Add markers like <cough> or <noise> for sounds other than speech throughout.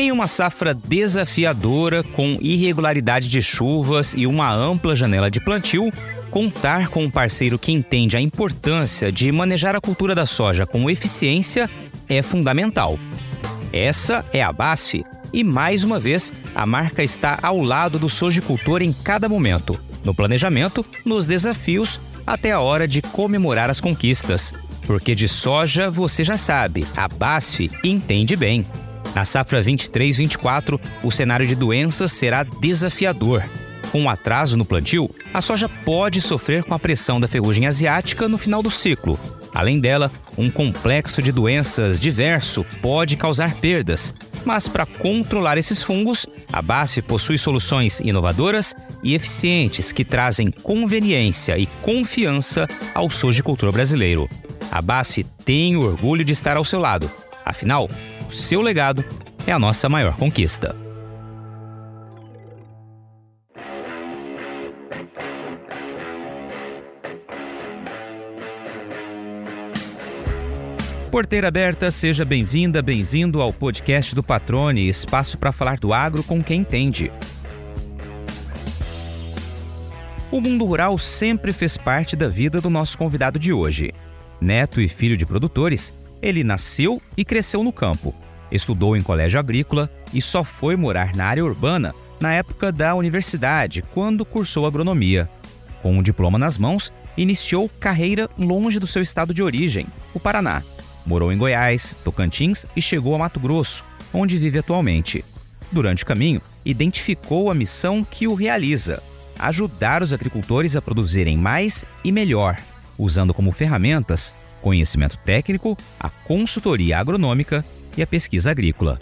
Em uma safra desafiadora, com irregularidade de chuvas e uma ampla janela de plantio, contar com um parceiro que entende a importância de manejar a cultura da soja com eficiência é fundamental. Essa é a BASF e, mais uma vez, a marca está ao lado do sojicultor em cada momento, no planejamento, nos desafios, até a hora de comemorar as conquistas. Porque de soja você já sabe, a BASF entende bem. Na safra 23-24, o cenário de doenças será desafiador. Com um atraso no plantio, a soja pode sofrer com a pressão da ferrugem asiática no final do ciclo. Além dela, um complexo de doenças diverso pode causar perdas. Mas para controlar esses fungos, a BASF possui soluções inovadoras e eficientes que trazem conveniência e confiança ao sojicultor brasileiro. A BASF tem orgulho de estar ao seu lado. Afinal, o seu legado é a nossa maior conquista. Porteira aberta, seja bem-vinda, bem-vindo ao podcast do Patrone, espaço para falar do agro com quem entende. O mundo rural sempre fez parte da vida do nosso convidado de hoje. Neto e filho de produtores, ele nasceu e cresceu no campo, estudou em colégio agrícola e só foi morar na área urbana na época da universidade, quando cursou agronomia. Com um diploma nas mãos, iniciou carreira longe do seu estado de origem, o Paraná. Morou em Goiás, Tocantins e chegou a Mato Grosso, onde vive atualmente. Durante o caminho, identificou a missão que o realiza: ajudar os agricultores a produzirem mais e melhor, usando como ferramentas conhecimento técnico, a consultoria agronômica e a pesquisa agrícola.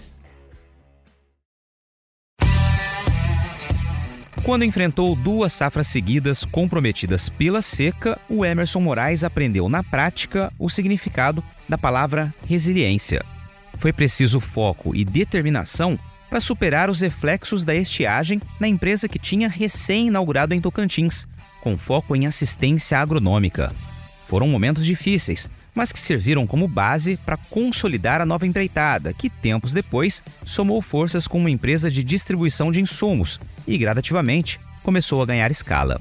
Quando enfrentou duas safras seguidas comprometidas pela seca, o Emerson Moraes aprendeu na prática o significado da palavra resiliência. Foi preciso foco e determinação para superar os reflexos da estiagem na empresa que tinha recém-inaugurado em Tocantins, com foco em assistência agronômica. Foram momentos difíceis, mas que serviram como base para consolidar a nova empreitada, que tempos depois somou forças com uma empresa de distribuição de insumos e, gradativamente, começou a ganhar escala.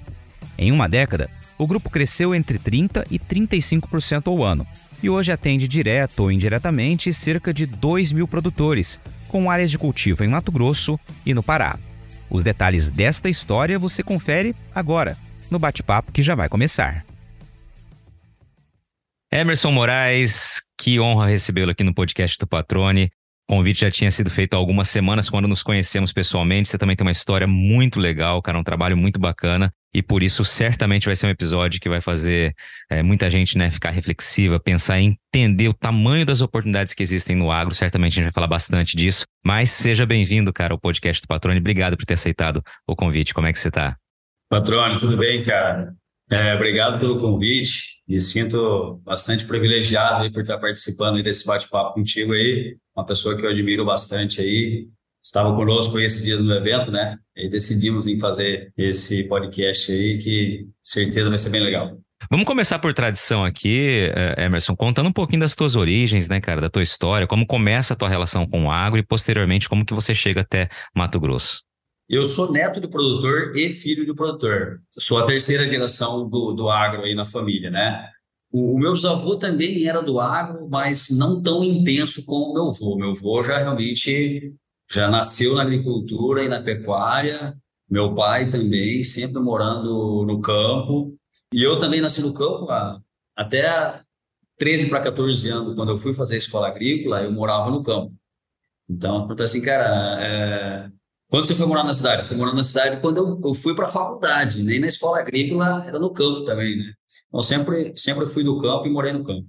Em uma década, o grupo cresceu entre 30% e 35% ao ano e hoje atende direto ou indiretamente cerca de 2 mil produtores, com áreas de cultivo em Mato Grosso e no Pará. Os detalhes desta história você confere agora, no bate-papo que já vai começar. Emerson Moraes, que honra recebê-lo aqui no podcast do Patrone. O convite já tinha sido feito há algumas semanas quando nos conhecemos pessoalmente. Você também tem uma história muito legal, cara, um trabalho muito bacana. E por isso, certamente vai ser um episódio que vai fazer é, muita gente né, ficar reflexiva, pensar em entender o tamanho das oportunidades que existem no agro. Certamente a gente vai falar bastante disso. Mas seja bem-vindo, cara, ao podcast do Patrone. Obrigado por ter aceitado o convite. Como é que você está? Patrone, tudo bem, cara? É, obrigado pelo convite. Me sinto bastante privilegiado aí por estar participando desse bate-papo contigo aí. Uma pessoa que eu admiro bastante aí. Estava conosco esses dias no evento, né? E decidimos em fazer esse podcast aí, que certeza vai ser bem legal. Vamos começar por tradição aqui, é, Emerson, contando um pouquinho das tuas origens, né, cara, da tua história, como começa a tua relação com o agro e posteriormente como que você chega até Mato Grosso. Eu sou neto do produtor e filho do produtor. Sou a terceira geração do, do agro aí na família, né? O, o meu bisavô também era do agro, mas não tão intenso como o meu avô. Meu avô já realmente já nasceu na agricultura e na pecuária. Meu pai também, sempre morando no campo. E eu também nasci no campo há, até 13 para 14 anos, quando eu fui fazer a escola agrícola, eu morava no campo. Então, assim, cara, é, quando você foi morar na cidade? Eu fui morar na cidade quando eu, eu fui para a faculdade, nem na escola agrícola, era no campo também, né? Então sempre, sempre fui do campo e morei no campo.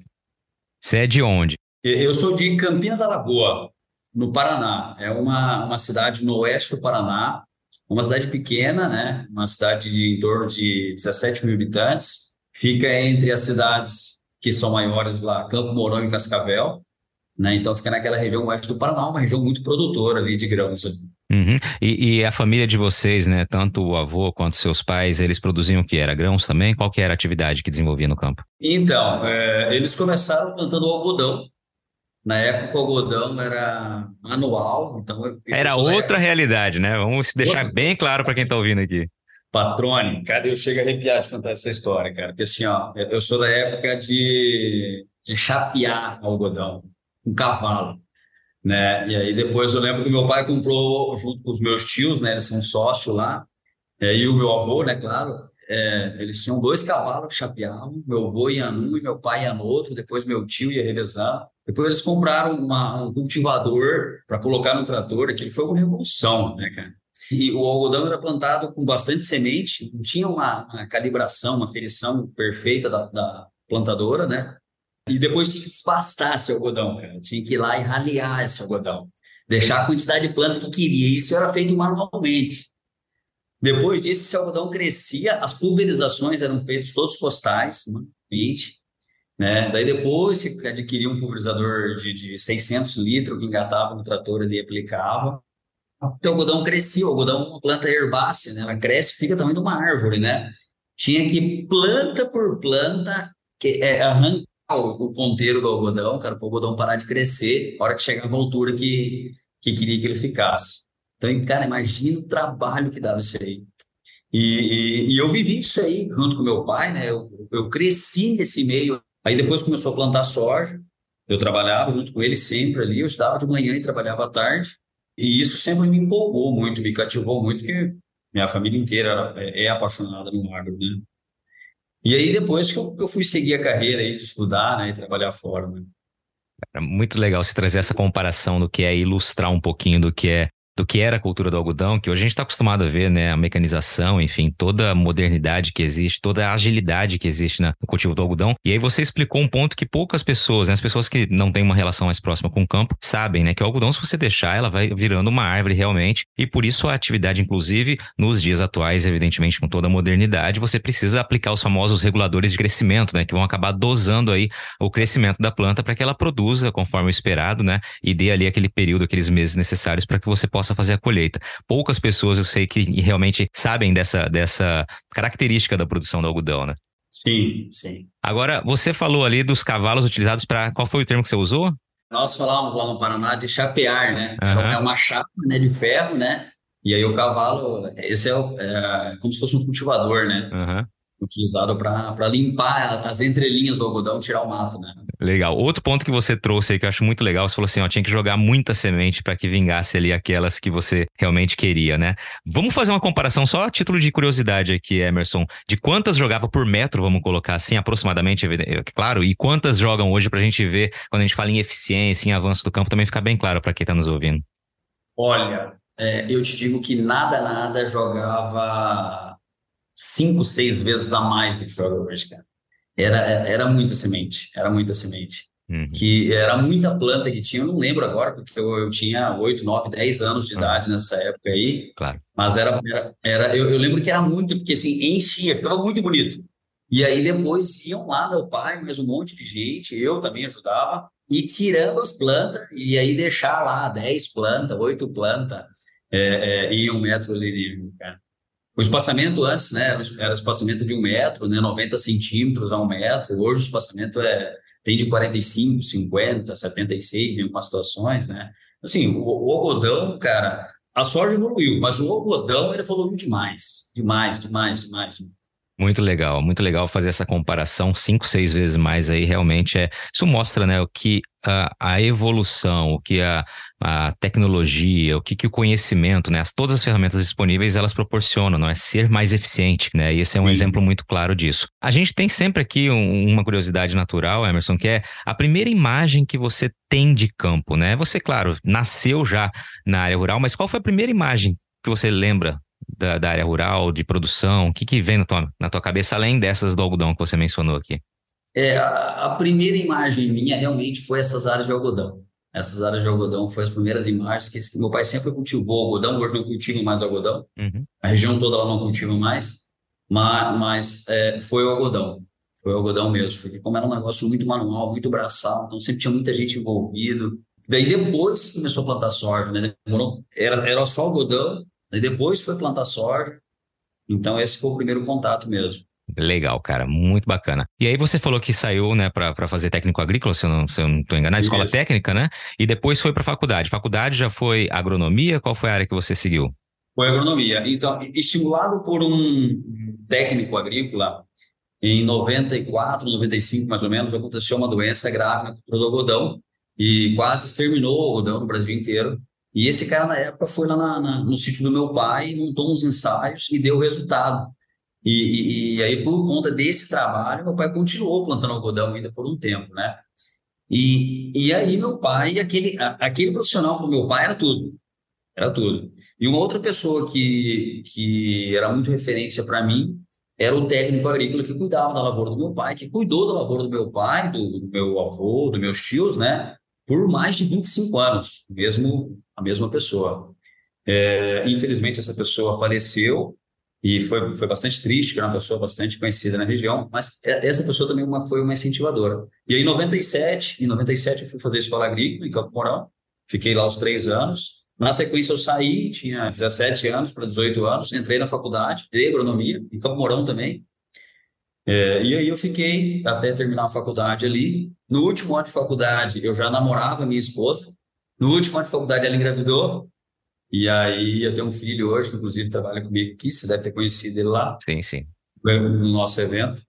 Você é de onde? Eu sou de Campina da Lagoa, no Paraná. É uma, uma cidade no oeste do Paraná, uma cidade pequena, né? Uma cidade de em torno de 17 mil habitantes. Fica entre as cidades que são maiores lá, Campo Mourão e Cascavel. Né? Então fica naquela região oeste do Paraná, uma região muito produtora ali de grãos. Uhum. E, e, a família de vocês, né? Tanto o avô quanto seus pais, eles produziam o que? Era grãos também? Qual que era a atividade que desenvolvia no campo? Então, é, eles começaram plantando algodão, Na época, o algodão era manual, então... era outra época... realidade, né? Vamos deixar outra... bem claro para quem está ouvindo aqui. Patrone, cara, eu chego a arrepiar de contar essa história, cara. Porque assim, ó, eu sou da época de, de chapear algodão, um cavalo, né? E aí depois eu lembro que meu pai comprou junto com os meus tios, né? Eles são sócios lá, é, e o meu avô, né? Claro, é, eles tinham dois cavalos que chapeavam, meu avô ia num e meu pai ia no outro, depois meu tio ia revezar. Depois eles compraram uma, um cultivador para colocar no trator, aquilo foi uma revolução, né, cara? E o algodão era plantado com bastante semente, não tinha uma, uma calibração, uma ferição perfeita da, da, plantadora, né? E depois tinha que desbastar esse algodão, cara. Tinha que ir lá e ralear esse algodão, deixar a quantidade de planta que queria. Isso era feito manualmente. Depois disso, esse algodão crescia, as pulverizações eram feitas todos postais, né? 20, né? Daí depois você adquiria um pulverizador de, de 600 litros que engatava no trator e aplicava. O algodão crescia, o algodão é uma planta herbácea, né? Ela cresce e fica também de uma árvore, né? Tinha que planta por planta que, é, arrancar o, o, ponteiro do algodão, cara, para o algodão parar de crescer, a hora que chegava a altura que, que queria que ele ficasse. Então, cara, imagina o trabalho que dava isso aí. E, e, e, eu vivi isso aí junto com meu pai, né? Eu, eu cresci nesse meio Aí depois começou a plantar soja, eu trabalhava junto com ele sempre ali, eu estudava de manhã e trabalhava à tarde, e isso sempre me empolgou muito, me cativou muito, porque minha família inteira é, é apaixonada no agro, né? E aí depois que eu, eu fui seguir a carreira aí de estudar, né, e trabalhar fora, né? Muito legal você trazer essa comparação do que é ilustrar um pouquinho do que é do que era a cultura do algodão, que hoje a gente está acostumado a ver, né? A mecanização, enfim, toda a modernidade que existe, toda a agilidade que existe no cultivo do algodão. E aí você explicou um ponto que poucas pessoas, né? As pessoas que não têm uma relação mais próxima com o campo, sabem, né? Que o algodão, se você deixar, ela vai virando uma árvore realmente. E por isso a atividade, inclusive, nos dias atuais, evidentemente, com toda a modernidade, você precisa aplicar os famosos reguladores de crescimento, né? Que vão acabar dosando aí o crescimento da planta para que ela produza conforme o esperado, né? E dê ali aquele período, aqueles meses necessários para que você possa possa fazer a colheita. Poucas pessoas eu sei que realmente sabem dessa, dessa característica da produção do algodão, né? Sim, sim. Agora, você falou ali dos cavalos utilizados para. Qual foi o termo que você usou? Nós falávamos lá no Paraná de chapear, né? Uhum. É uma chapa né, de ferro, né? E aí o cavalo, esse é, é como se fosse um cultivador, né? Uhum utilizado para limpar as entrelinhas do algodão, tirar o mato, né? Legal. Outro ponto que você trouxe aí que eu acho muito legal, você falou assim, ó, tinha que jogar muita semente para que vingasse ali aquelas que você realmente queria, né? Vamos fazer uma comparação só a título de curiosidade aqui, Emerson, de quantas jogava por metro, vamos colocar assim, aproximadamente, é claro, e quantas jogam hoje para a gente ver quando a gente fala em eficiência, em avanço do campo, também ficar bem claro para quem está nos ouvindo. Olha, é, eu te digo que nada, nada jogava cinco, seis vezes a mais do que joga hoje, cara. Era, era muita semente, era muita semente. Uhum. Que era muita planta que tinha, eu não lembro agora, porque eu, eu tinha 8, 9, 10 anos de uhum. idade nessa época aí. Claro. Mas era, era, era eu, eu, lembro que era muito, porque assim, enchia, ficava muito bonito. E aí depois iam lá, meu pai, mais um monte de gente, eu também ajudava, e tirando as plantas, e aí deixar lá 10 plantas, 8 plantas, é, é, e um metro ali, cara. O espaçamento antes, né, era espaçamento de um metro, né, 90 centímetros a um metro. Hoje o espaçamento é, tem de 45, 50, 76 em algumas situações, né. Assim, o, o algodão, cara, a soja evoluiu, mas o algodão ele evoluiu demais, demais, demais, demais. Muito legal, muito legal fazer essa comparação cinco, seis vezes mais aí, realmente é. Isso mostra, né, o que a, a evolução, o que a, a tecnologia, o que, que o conhecimento, né, as, todas as ferramentas disponíveis elas proporcionam, não é ser mais eficiente, né? E esse é um Sim. exemplo muito claro disso. A gente tem sempre aqui um, uma curiosidade natural, Emerson, que é a primeira imagem que você tem de campo, né? Você, claro, nasceu já na área rural, mas qual foi a primeira imagem que você lembra da, da área rural, de produção? O que, que vem na tua, na tua cabeça, além dessas do algodão que você mencionou aqui? É, a, a primeira imagem minha realmente foi essas áreas de algodão. Essas áreas de algodão foram as primeiras imagens que, que meu pai sempre cultivou algodão, hoje não cultiva mais algodão. Uhum. A região toda ela não cultiva mais, mas, mas é, foi o algodão. Foi o algodão mesmo, porque como era um negócio muito manual, muito braçal, então sempre tinha muita gente envolvido. Daí depois começou a plantar soja, né? Era, era só algodão, Aí depois foi plantar soja. Então, esse foi o primeiro contato mesmo. Legal, cara, muito bacana. E aí você falou que saiu, né, para fazer técnico agrícola, se eu não, se eu não tô enganado, escola técnica, né? E depois foi para faculdade. Faculdade já foi agronomia? Qual foi a área que você seguiu? Foi agronomia. Então, estimulado por um técnico agrícola, em 94, 95 mais ou menos, aconteceu uma doença grave do algodão e quase exterminou o algodão no Brasil inteiro. E esse cara, na época, foi lá na, na, no sítio do meu pai, montou uns ensaios e deu resultado. E, e, e, aí, por conta desse trabalho, meu pai continuou plantando algodão ainda por um tempo, né? E, e aí, meu pai, aquele, aquele profissional para o meu pai era tudo. Era tudo. E uma outra pessoa que, que era muito referência para mim era o técnico agrícola que cuidava da lavoura do meu pai, que cuidou da lavoura do meu pai, do, do meu avô, dos meus tios, né? Por mais de 25 anos, mesmo a mesma pessoa. É, infelizmente, essa pessoa faleceu e foi, foi bastante triste, que era uma pessoa bastante conhecida na região, mas é, essa pessoa também uma, foi uma incentivadora. E aí, em 97, em 97 eu fui fazer escola agrícola em Campo Mourão, fiquei lá os três anos. Na sequência eu saí, tinha 17 anos para 18 anos, entrei na faculdade de agronomia, em Campo Mourão também. É, e aí eu fiquei até terminar a faculdade ali. No último ano de faculdade eu já namorava minha esposa. No último ano de faculdade ela engravidou, e aí eu tenho um filho hoje, que inclusive trabalha comigo aqui, você deve ter conhecido ele lá. Sim, sim. No nosso evento.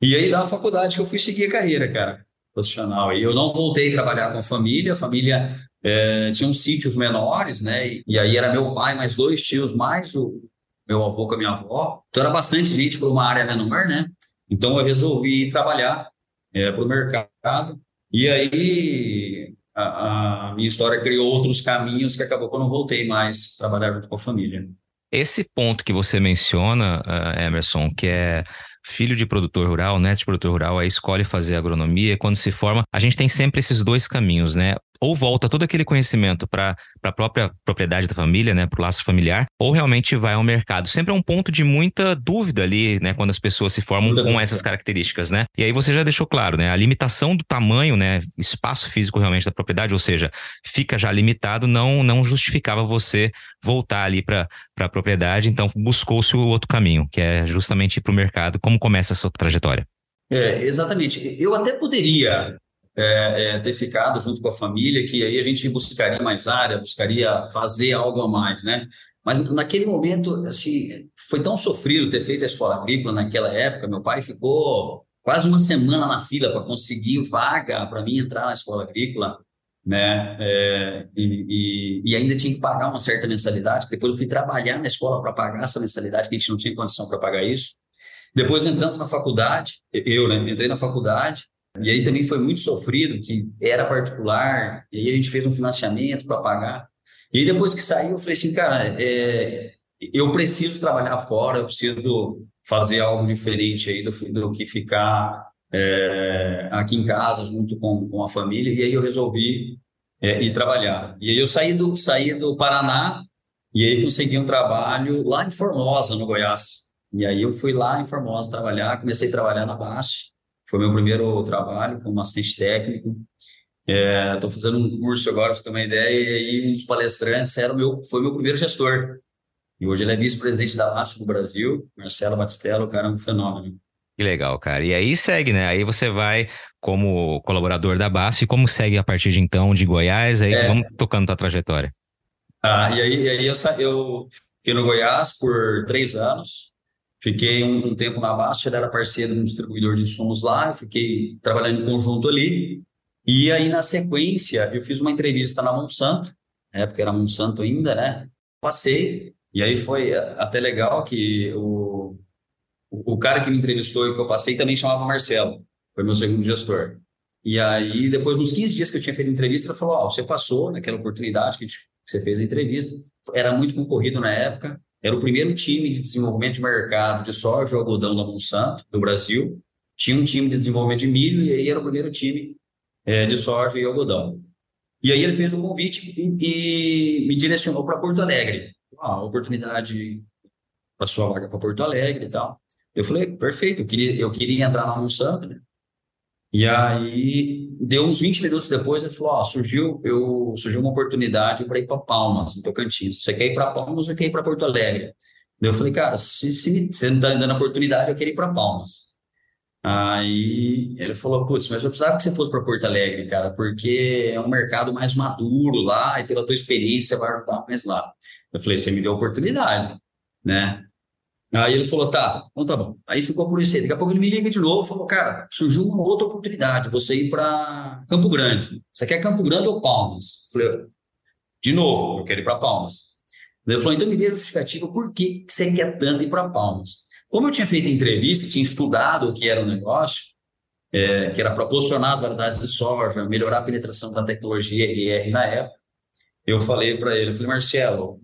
E aí da faculdade que eu fui seguir a carreira, cara, profissional. E eu não voltei a trabalhar com a família, a família é, tinha uns sítios menores, né? E, e aí era meu pai, mais dois tios, mais o meu avô com a minha avó. Então era bastante gente para uma área menor, né? Então eu resolvi trabalhar é, para o mercado. E aí a, a, minha história criou outros caminhos que acabou que eu voltei mais trabalhar junto com a família. Esse ponto que você menciona, uh, Emerson, que é filho de produtor rural, neto de produtor rural, aí escolhe fazer agronomia, quando se forma, a gente tem sempre esses dois caminhos, né? Ou volta todo aquele conhecimento para a própria propriedade da família, né, para o laço familiar, ou realmente vai ao mercado. Sempre é um ponto de muita dúvida ali, né, quando as pessoas se formam com essas características, né? E aí você já deixou claro, né, a limitação do tamanho, né, espaço físico realmente da propriedade, ou seja, fica já limitado, não não justificava você voltar ali para a propriedade, então buscou-se o outro caminho, que é justamente ir para o mercado. Como começa a sua trajetória? É, exatamente. Eu até poderia é, é, ter ficado junto com a família, que aí a gente buscaria mais área, buscaria fazer algo a mais, né? Mas naquele momento, assim, foi tão sofrido ter feito a escola agrícola naquela época. Meu pai ficou quase uma semana na fila para conseguir vaga para mim entrar na escola agrícola, né? É, e, e, e, ainda tinha que pagar uma certa mensalidade. Depois eu fui trabalhar na escola para pagar essa mensalidade, que a gente não tinha condição para pagar isso. Depois entrando na faculdade, eu né, entrei na faculdade, e aí também foi muito sofrido, que era particular, e aí a gente fez um financiamento para pagar. E aí depois que saiu, eu falei assim, cara, é, eu preciso trabalhar fora, eu preciso fazer algo diferente aí do, do que ficar é, aqui em casa junto com, com a família. E aí eu resolvi é, ir trabalhar. E aí eu saí do, saí do Paraná e aí consegui um trabalho lá em Formosa, no Goiás. E aí eu fui lá em Formosa trabalhar, comecei a trabalhar na BASF, foi meu primeiro trabalho como assistente técnico. Estou é, fazendo um curso agora, para você ter uma ideia, e aí um dos palestrantes era meu, foi meu primeiro gestor. E hoje ele é vice-presidente da MASP do Brasil, Marcelo Batistello, o cara é um fenômeno. Que legal, cara. E aí segue, né? Aí você vai como colaborador da BASF e como segue a partir de então de Goiás, aí é. vamos tocando tua trajetória. Ah, e aí, e aí eu, eu fiquei no Goiás por três anos, Fiquei um, um tempo na Basta, ele era parceiro de um distribuidor de insumos lá, fiquei trabalhando em conjunto ali. E aí, na sequência, eu fiz uma entrevista na Monsanto, na época era Monsanto ainda, né? Passei, e aí foi até legal que o, o cara que me entrevistou e que eu passei também chamava Marcelo, foi meu segundo gestor. E aí, depois, nos 15 dias que eu tinha feito a entrevista, ele falou: Ó, oh, você passou naquela oportunidade que, que você fez a entrevista, era muito concorrido na época, era o primeiro time de desenvolvimento de mercado de soja e algodão da Monsanto, do Brasil. Tinha um time de desenvolvimento de milho e aí era o primeiro time é, de soja e algodão. E aí ele fez um convite e, e me direcionou para Porto Alegre. Ah, oportunidade para sua vaga para Porto Alegre e tal. Eu falei, perfeito, eu queria, eu queria entrar na Monsanto, né? E aí, deu uns 20 minutos depois, ele falou: Ó, surgiu, eu, surgiu uma oportunidade para ir para Palmas, no Tocantins. Você quer ir para Palmas ou quer ir para Porto Alegre? Eu falei, cara, se, se você não está me dando oportunidade, eu queria ir para Palmas. Aí ele falou, putz, mas eu precisava que você fosse para Porto Alegre, cara, porque é um mercado mais maduro lá e pela tua experiência vai ajudar mais lá. Eu falei, você me deu oportunidade, né? Aí ele falou, tá, então tá bom. Aí ficou por isso aí. Daqui a pouco ele me liga de novo falou, cara, surgiu uma outra oportunidade, você ir para Campo Grande. Você quer Campo Grande ou Palmas? Eu falei, de novo, eu quero ir para Palmas. Ele falou, então me dê justificativa por que você quer tanto ir para Palmas. Como eu tinha feito entrevista, tinha estudado o que era o negócio, é, que era proporcionar as variedades de soja, melhorar a penetração da tecnologia IR na época, eu falei para ele, eu falei, Marcelo,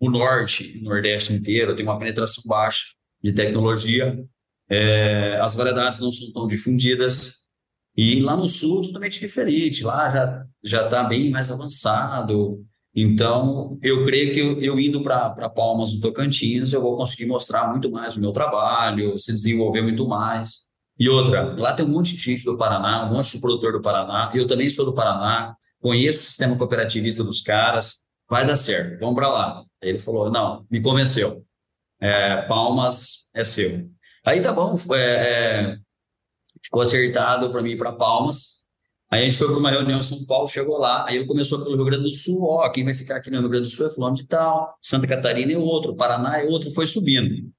o norte, o nordeste inteiro, tem uma penetração baixa de tecnologia, é, as variedades não são tão difundidas, e lá no sul totalmente diferente, lá já já está bem mais avançado. Então, eu creio que eu, eu indo para Palmas do Tocantins, eu vou conseguir mostrar muito mais o meu trabalho, se desenvolver muito mais. E outra, lá tem um monte de gente do Paraná, um monte de produtor do Paraná, eu também sou do Paraná, conheço o sistema cooperativista dos caras, vai dar certo, vamos para lá. Aí ele falou, não, me convenceu, é, Palmas é seu. Aí tá bom, é, é, ficou acertado para mim para Palmas. Aí a gente foi para uma reunião em São Paulo, chegou lá, aí ele começou pelo Rio Grande do Sul, ó, quem vai ficar aqui no Rio Grande do Sul é fulano de tal, Santa Catarina é outro, Paraná é outro, foi subindo.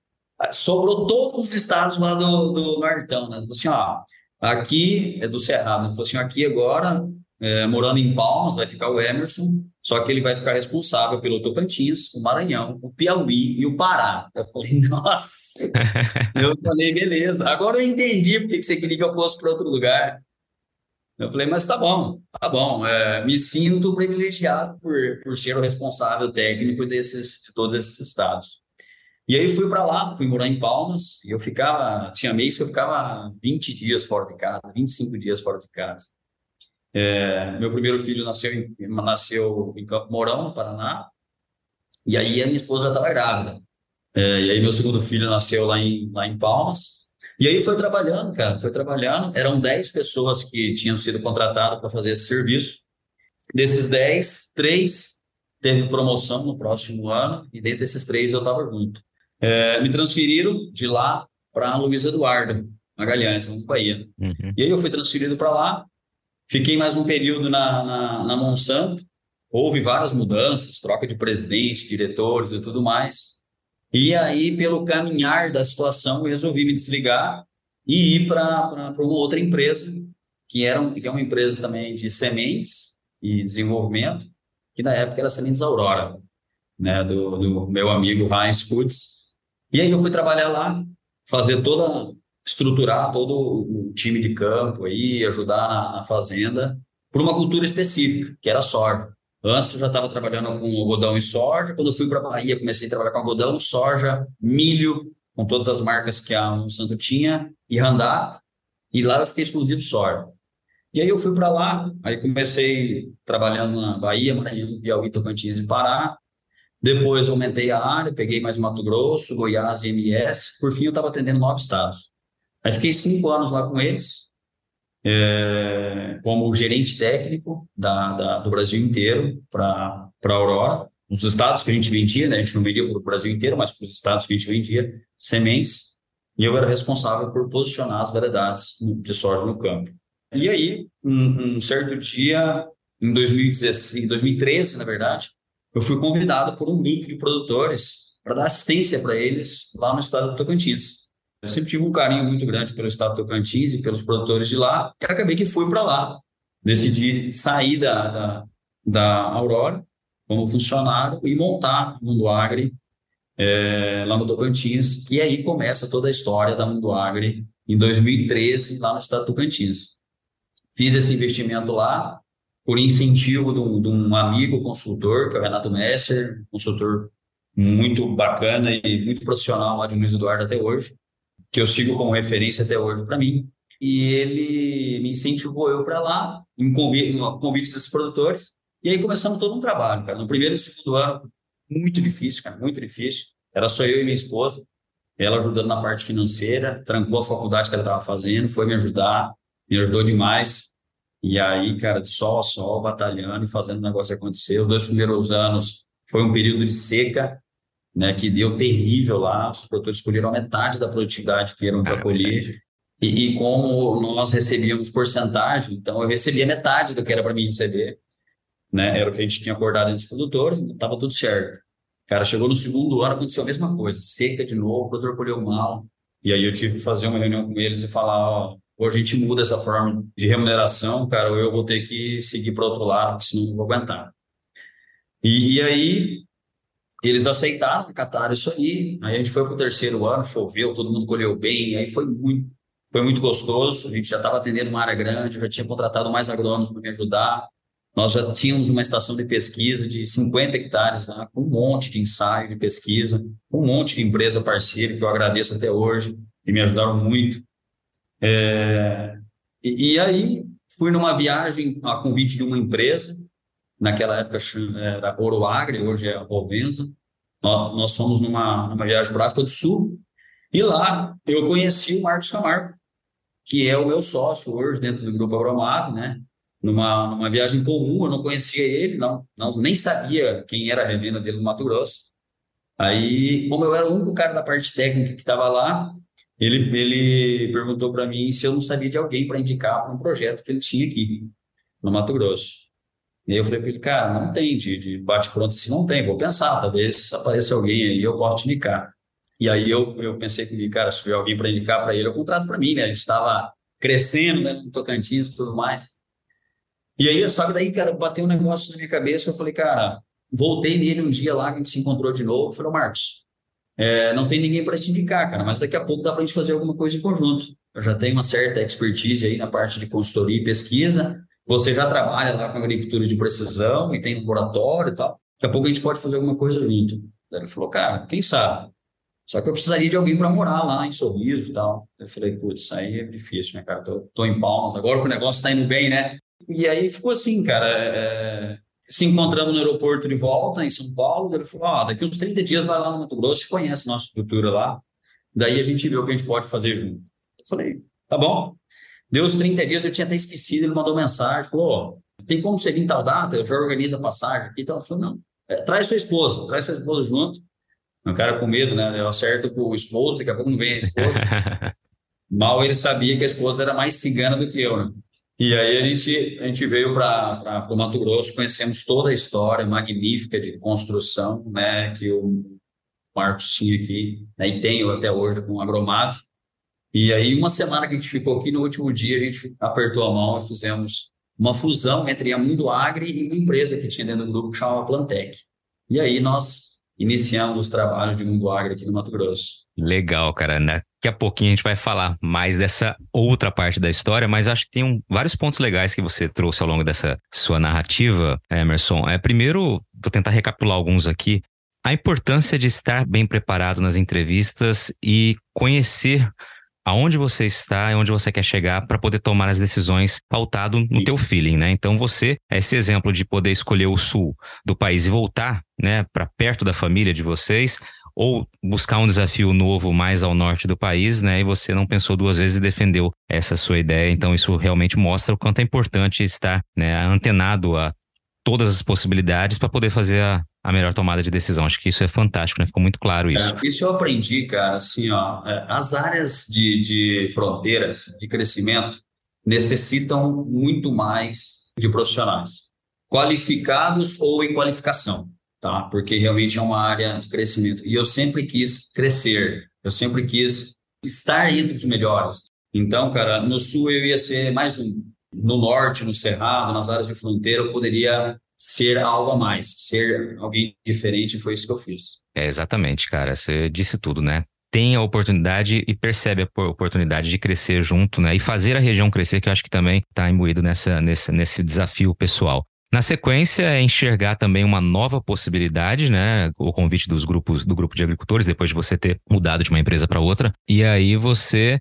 Sobrou todos os estados lá do, do Nortão, né? Assim, ó, aqui é do Cerrado, né? Falou assim, aqui agora, é, morando em Palmas, vai ficar o Emerson, só que ele vai ficar responsável pelo Tocantins, o Maranhão, o Piauí e o Pará. Eu falei, <laughs> nossa! eu falei, beleza. Agora eu entendi porque que você queria que eu fosse para outro lugar. Eu falei, mas tá bom, tá bom. É, me sinto privilegiado por, por ser o responsável técnico desses, de todos esses estados. E aí fui para lá, fui morar em Palmas, e eu ficava, tinha mês que eu ficava 20 dias fora de casa, 25 dias fora de casa. É, meu primeiro filho nasceu em, nasceu em Campo Mourão, no Paraná, e aí a minha esposa já estava grávida. É, e aí meu segundo filho nasceu lá em, lá em Palmas. E aí foi trabalhando, cara, foi trabalhando. Eram 10 pessoas que tinham sido contratadas para fazer esse serviço. Desses 10, três teve promoção no próximo ano, e dentre esses três eu estava junto. É, me transferiram de lá para Luiz Eduardo Magalhães, no Bahia. Uhum. E aí eu fui transferido para lá, Fiquei mais um período na, na, na Monsanto, houve várias mudanças, troca de presidente, diretores e tudo mais. E aí, pelo caminhar da situação, resolvi me desligar e ir para uma outra empresa, que, era que é uma empresa também de sementes e desenvolvimento, que na época era Sementes Aurora, né, do, do meu amigo Heinz Kutz. E aí eu fui trabalhar lá, fazer toda estruturar todo o time de campo aí, ajudar na, na fazenda, por uma cultura específica, que era soja. Antes eu já estava trabalhando com algodão e soja. Quando eu fui para a Bahia, comecei a trabalhar com algodão, soja, milho, com todas as marcas que a Monsanto tinha, e Randap. E lá eu fiquei exclusivo soja. E aí eu fui para lá, aí comecei trabalhando na Bahia, Maranhão, Piauí, Tocantins e Pará. Depois aumentei a área, peguei mais Mato Grosso, Goiás e MS. Por fim, eu estava atendendo nove estados. Aí fiquei cinco anos lá com eles, é, como gerente técnico da, da do Brasil inteiro para a Aurora, nos estados que a gente vendia, né? A gente não vendia para o Brasil inteiro, mas para os estados que a gente vendia, sementes, e eu era responsável por posicionar as variedades de soja no campo. E aí, um, um certo dia, em 2016, 2013, na verdade, eu fui convidado por um grupo de produtores para dar assistência para eles lá no estado do Tocantins. Eu sempre tive um carinho muito grande pelo estado do Tocantins e pelos produtores de lá, e acabei que fui para lá. Decidi sair da, da, da, Aurora como funcionário e montar Mundo Agri é, lá no Tocantins, que aí começa toda a história da Mundo Agri em 2013, lá no estado do Tocantins. Fiz esse investimento lá por incentivo de um, de um amigo consultor, que é o Renato Messer, consultor muito bacana e muito profissional lá de Luiz Eduardo até hoje que eu sigo como referência até hoje para mim. E ele me incentivou eu para lá, em convite, convite desses produtores. E aí começamos todo um trabalho, cara. No primeiro e segundo ano, muito difícil, cara, muito difícil. Era só eu e minha esposa. Ela ajudando na parte financeira, trancou a faculdade que ela estava fazendo, foi me ajudar, me ajudou demais. E aí, cara, de sol a sol, batalhando e fazendo o negócio acontecer. Os dois primeiros anos foi um período de seca, né, que deu terrível lá, os produtores escolheram metade da produtividade que eram para colher, e, e, como nós recebíamos porcentagem, então eu recebia metade do que era para mim receber, né, era o que a gente tinha acordado entre os produtores, estava tudo certo. Cara, chegou no segundo ano, aconteceu a mesma coisa, seca de novo, o produtor colheu mal, e aí eu tive que fazer uma reunião com eles e falar, ó, ou a gente muda essa forma de remuneração, cara, ou eu vou ter que seguir para outro lado, porque senão não vou aguentar. E, e aí eles aceitaram, acataram isso aí. Aí a gente foi para o terceiro ano, choveu, todo mundo colheu bem, aí foi muito, foi muito gostoso. A gente já estava atendendo uma área grande, já tinha contratado mais agrônomos para me ajudar. Nós já tínhamos uma estação de pesquisa de 50 hectares lá, com um monte de ensaio de pesquisa, um monte de empresa parceira, que eu agradeço até hoje, que me ajudaram muito. É, e, e, aí fui numa viagem a convite de uma empresa, naquela época era Ouro Agri, hoje é Rovenza. Nós, nós fomos numa, numa viagem para a África do Sul e lá eu conheci o Marcos Camargo, que é o meu sócio hoje dentro do Grupo Agromave, né? Numa, numa viagem comum, eu não conhecia ele, não, não nem sabia quem era a revenda dele no Mato Grosso. Aí, como eu era o único cara da parte técnica que estava lá, ele, ele perguntou para mim se eu não sabia de alguém para indicar para um projeto que ele tinha aqui no Mato Grosso. E eu falei para ele, cara, não tem de, de bate-pronto assim, não tem, vou pensar, talvez apareça alguém aí, eu posso indicar. E aí eu, eu pensei que, cara, se tiver alguém para indicar para ele, eu contrato para mim, né? A gente estava crescendo, né, no Tocantins e tudo mais. E aí, só que daí, cara, bateu um negócio na minha cabeça, eu falei, cara, voltei nele um dia lá, que a gente se encontrou de novo, falei, Marcos, é, não tem ninguém para te indicar, cara, mas daqui a pouco dá para a gente fazer alguma coisa em conjunto. Eu já tenho uma certa expertise aí na parte de consultoria e pesquisa, você já trabalha lá com agricultura de precisão e tem laboratório e tal. Daqui a pouco a gente pode fazer alguma coisa junto. Ele falou, cara, quem sabe? Só que eu precisaria de alguém para morar lá em Sorriso e tal. Eu falei, putz, aí é difícil, né, cara? Tô, tô em Palmas, agora que o negócio está indo bem, né? E aí ficou assim, cara. É... Se encontramos no aeroporto de volta, em São Paulo. Ele falou: ah, daqui uns 30 dias vai lá no Mato Grosso e conhece nossa estrutura lá. Daí a gente vê o que a gente pode fazer junto. Eu falei: tá bom. Deu os 30 dias, eu tinha até esquecido. Ele mandou mensagem: falou: tem como você vir em tal data? Eu já organizo a passagem aqui. Então, eu falei: não, é, traz sua esposa, traz sua esposa junto. O cara com medo, né? Eu acerto com o esposo, daqui a pouco não vem a esposa. <laughs> Mal ele sabia que a esposa era mais cigana do que eu, né? E aí a gente, a gente veio para o Mato Grosso, conhecemos toda a história magnífica de construção né, que o Marcos tinha aqui, né, e tem até hoje com o Agromave. E aí, uma semana que a gente ficou aqui, no último dia, a gente apertou a mão e fizemos uma fusão entre a Mundo Agri e uma empresa que tinha dentro do grupo que chamava Plantec. E aí nós iniciamos os trabalhos de Mundo Agri aqui no Mato Grosso. Legal, cara. Daqui a pouquinho a gente vai falar mais dessa outra parte da história, mas acho que tem um, vários pontos legais que você trouxe ao longo dessa sua narrativa, Emerson. É, primeiro, vou tentar recapitular alguns aqui. A importância de estar bem preparado nas entrevistas e conhecer aonde você está e onde você quer chegar para poder tomar as decisões pautado no Sim. teu feeling, né? Então você é esse exemplo de poder escolher o sul do país e voltar, né, para perto da família de vocês, ou buscar um desafio novo mais ao norte do país, né? E você não pensou duas vezes e defendeu essa sua ideia. Então isso realmente mostra o quanto é importante estar né, antenado a todas as possibilidades para poder fazer a, a melhor tomada de decisão. Acho que isso é fantástico, né? Ficou muito claro isso. É, isso eu aprendi, cara. Assim, ó, é, as áreas de, de fronteiras de crescimento necessitam muito mais de profissionais qualificados ou em qualificação tá? Porque realmente é uma área de crescimento. E eu sempre quis crescer, eu sempre quis estar entre os melhores. Então, cara, no sul eu ia ser mais um. No norte, no cerrado, nas áreas de fronteira, eu poderia ser algo a mais, ser alguém diferente, foi isso que eu fiz. É, exatamente, cara. Você disse tudo, né? tem a oportunidade e percebe a oportunidade de crescer junto, né? E fazer a região crescer, que eu acho que também está imbuído nessa, nesse, nesse desafio pessoal. Na sequência, é enxergar também uma nova possibilidade, né? O convite dos grupos, do grupo de agricultores, depois de você ter mudado de uma empresa para outra. E aí você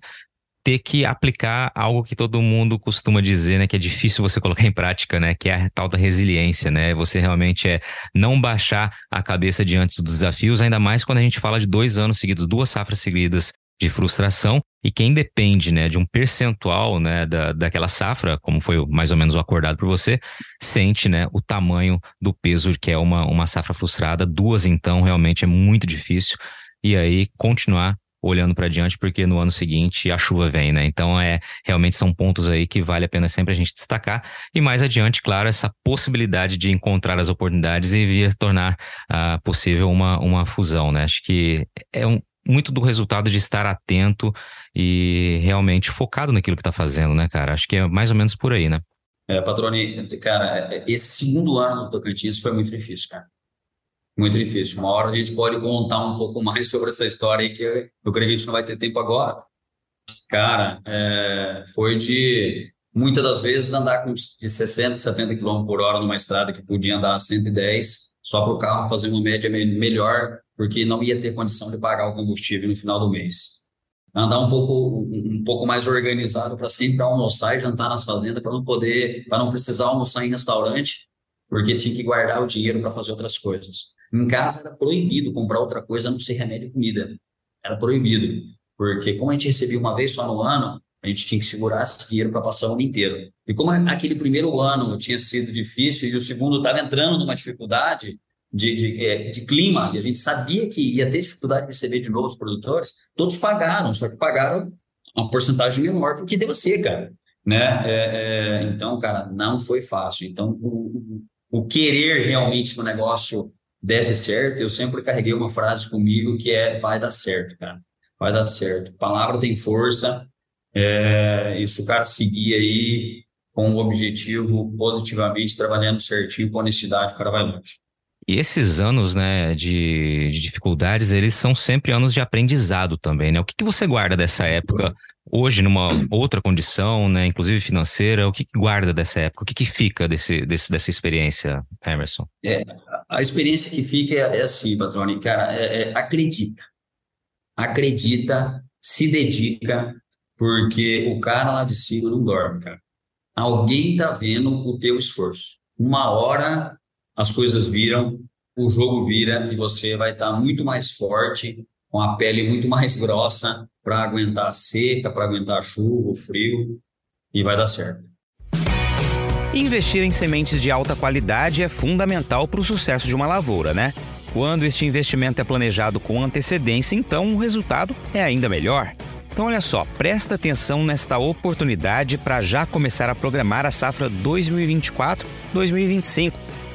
ter que aplicar algo que todo mundo costuma dizer, né, que é difícil você colocar em prática, né, que é a tal da resiliência, né, você realmente é não baixar a cabeça diante dos desafios, ainda mais quando a gente fala de dois anos seguidos, duas safras seguidas de frustração e quem depende né, de um percentual né, da, daquela safra, como foi mais ou menos o acordado por você, sente né, o tamanho do peso que é uma, uma safra frustrada. Duas, então, realmente é muito difícil. E aí, continuar olhando para diante, porque no ano seguinte a chuva vem, né? Então, é realmente são pontos aí que vale a pena sempre a gente destacar. E mais adiante, claro, essa possibilidade de encontrar as oportunidades e vir tornar uh, possível uma, uma fusão, né? Acho que é um, muito do resultado de estar atento e realmente focado naquilo que está fazendo, né, cara? Acho que é mais ou menos por aí, né? É, Patrone, cara, esse segundo ano do Tocantins foi muito difícil, cara. Muito difícil. Uma hora a gente pode contar um pouco mais sobre essa história aí, que eu, eu creio que a gente não vai ter tempo agora. Cara, é, foi de muitas das vezes andar com de 60, 70 km por hora numa estrada que podia andar a 110, só para o carro fazer uma média melhor porque não ia ter condição de pagar o combustível no final do mês. Andar um pouco, um pouco mais organizado para sempre almoçar e jantar nas fazendas, para não poder, para não precisar almoçar em restaurante, porque tinha que guardar o dinheiro para fazer outras coisas. Em casa era proibido comprar outra coisa a não ser remédio e comida. Era proibido, porque como a gente recebia uma vez só no ano, a gente tinha que segurar esse dinheiro para passar o ano inteiro. E como aquele primeiro ano tinha sido difícil e o segundo estava entrando numa dificuldade, de, de, é, de, clima, e a gente sabia que ia ter dificuldade de receber de novo os produtores, todos pagaram, só que pagaram uma porcentagem menor porque deu seca, né? É, é, então, cara, não foi fácil. Então, o, o querer realmente que o negócio desse certo, eu sempre carreguei uma frase comigo que é vai dar certo, cara. Vai dar certo. Palavra tem força. É, e se o cara seguir aí com o objetivo positivamente, trabalhando certinho, com honestidade, o cara vai longe. E esses anos, né, de, de, dificuldades, eles são sempre anos de aprendizado também, né? O que, que você guarda dessa época hoje, numa outra condição, né, inclusive financeira? O que, que guarda dessa época? O que, que fica desse, desse, dessa experiência, Emerson? É, a experiência que fica é, é assim, Patrone, cara, é, é, acredita. Acredita, se dedica, porque o cara lá de cima não dorme, cara. Alguém tá vendo o teu esforço. Uma hora as coisas viram, o jogo vira e você vai estar muito mais forte, com a pele muito mais grossa para aguentar a seca, para aguentar a chuva, o frio e vai dar certo. Investir em sementes de alta qualidade é fundamental para o sucesso de uma lavoura, né? Quando este investimento é planejado com antecedência, então o resultado é ainda melhor. Então, olha só, presta atenção nesta oportunidade para já começar a programar a safra 2024-2025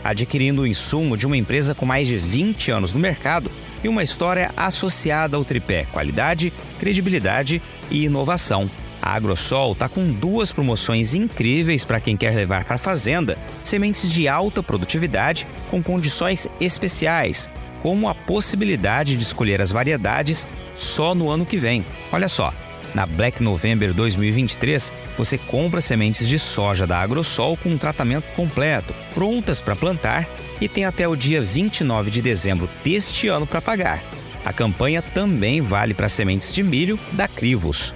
adquirindo o insumo de uma empresa com mais de 20 anos no mercado e uma história associada ao tripé qualidade, credibilidade e inovação. A Agrosol está com duas promoções incríveis para quem quer levar para a fazenda sementes de alta produtividade com condições especiais, como a possibilidade de escolher as variedades só no ano que vem. Olha só, na Black November 2023, você compra sementes de soja da Agrosol com um tratamento completo, prontas para plantar e tem até o dia 29 de dezembro deste ano para pagar. A campanha também vale para sementes de milho da Crivos.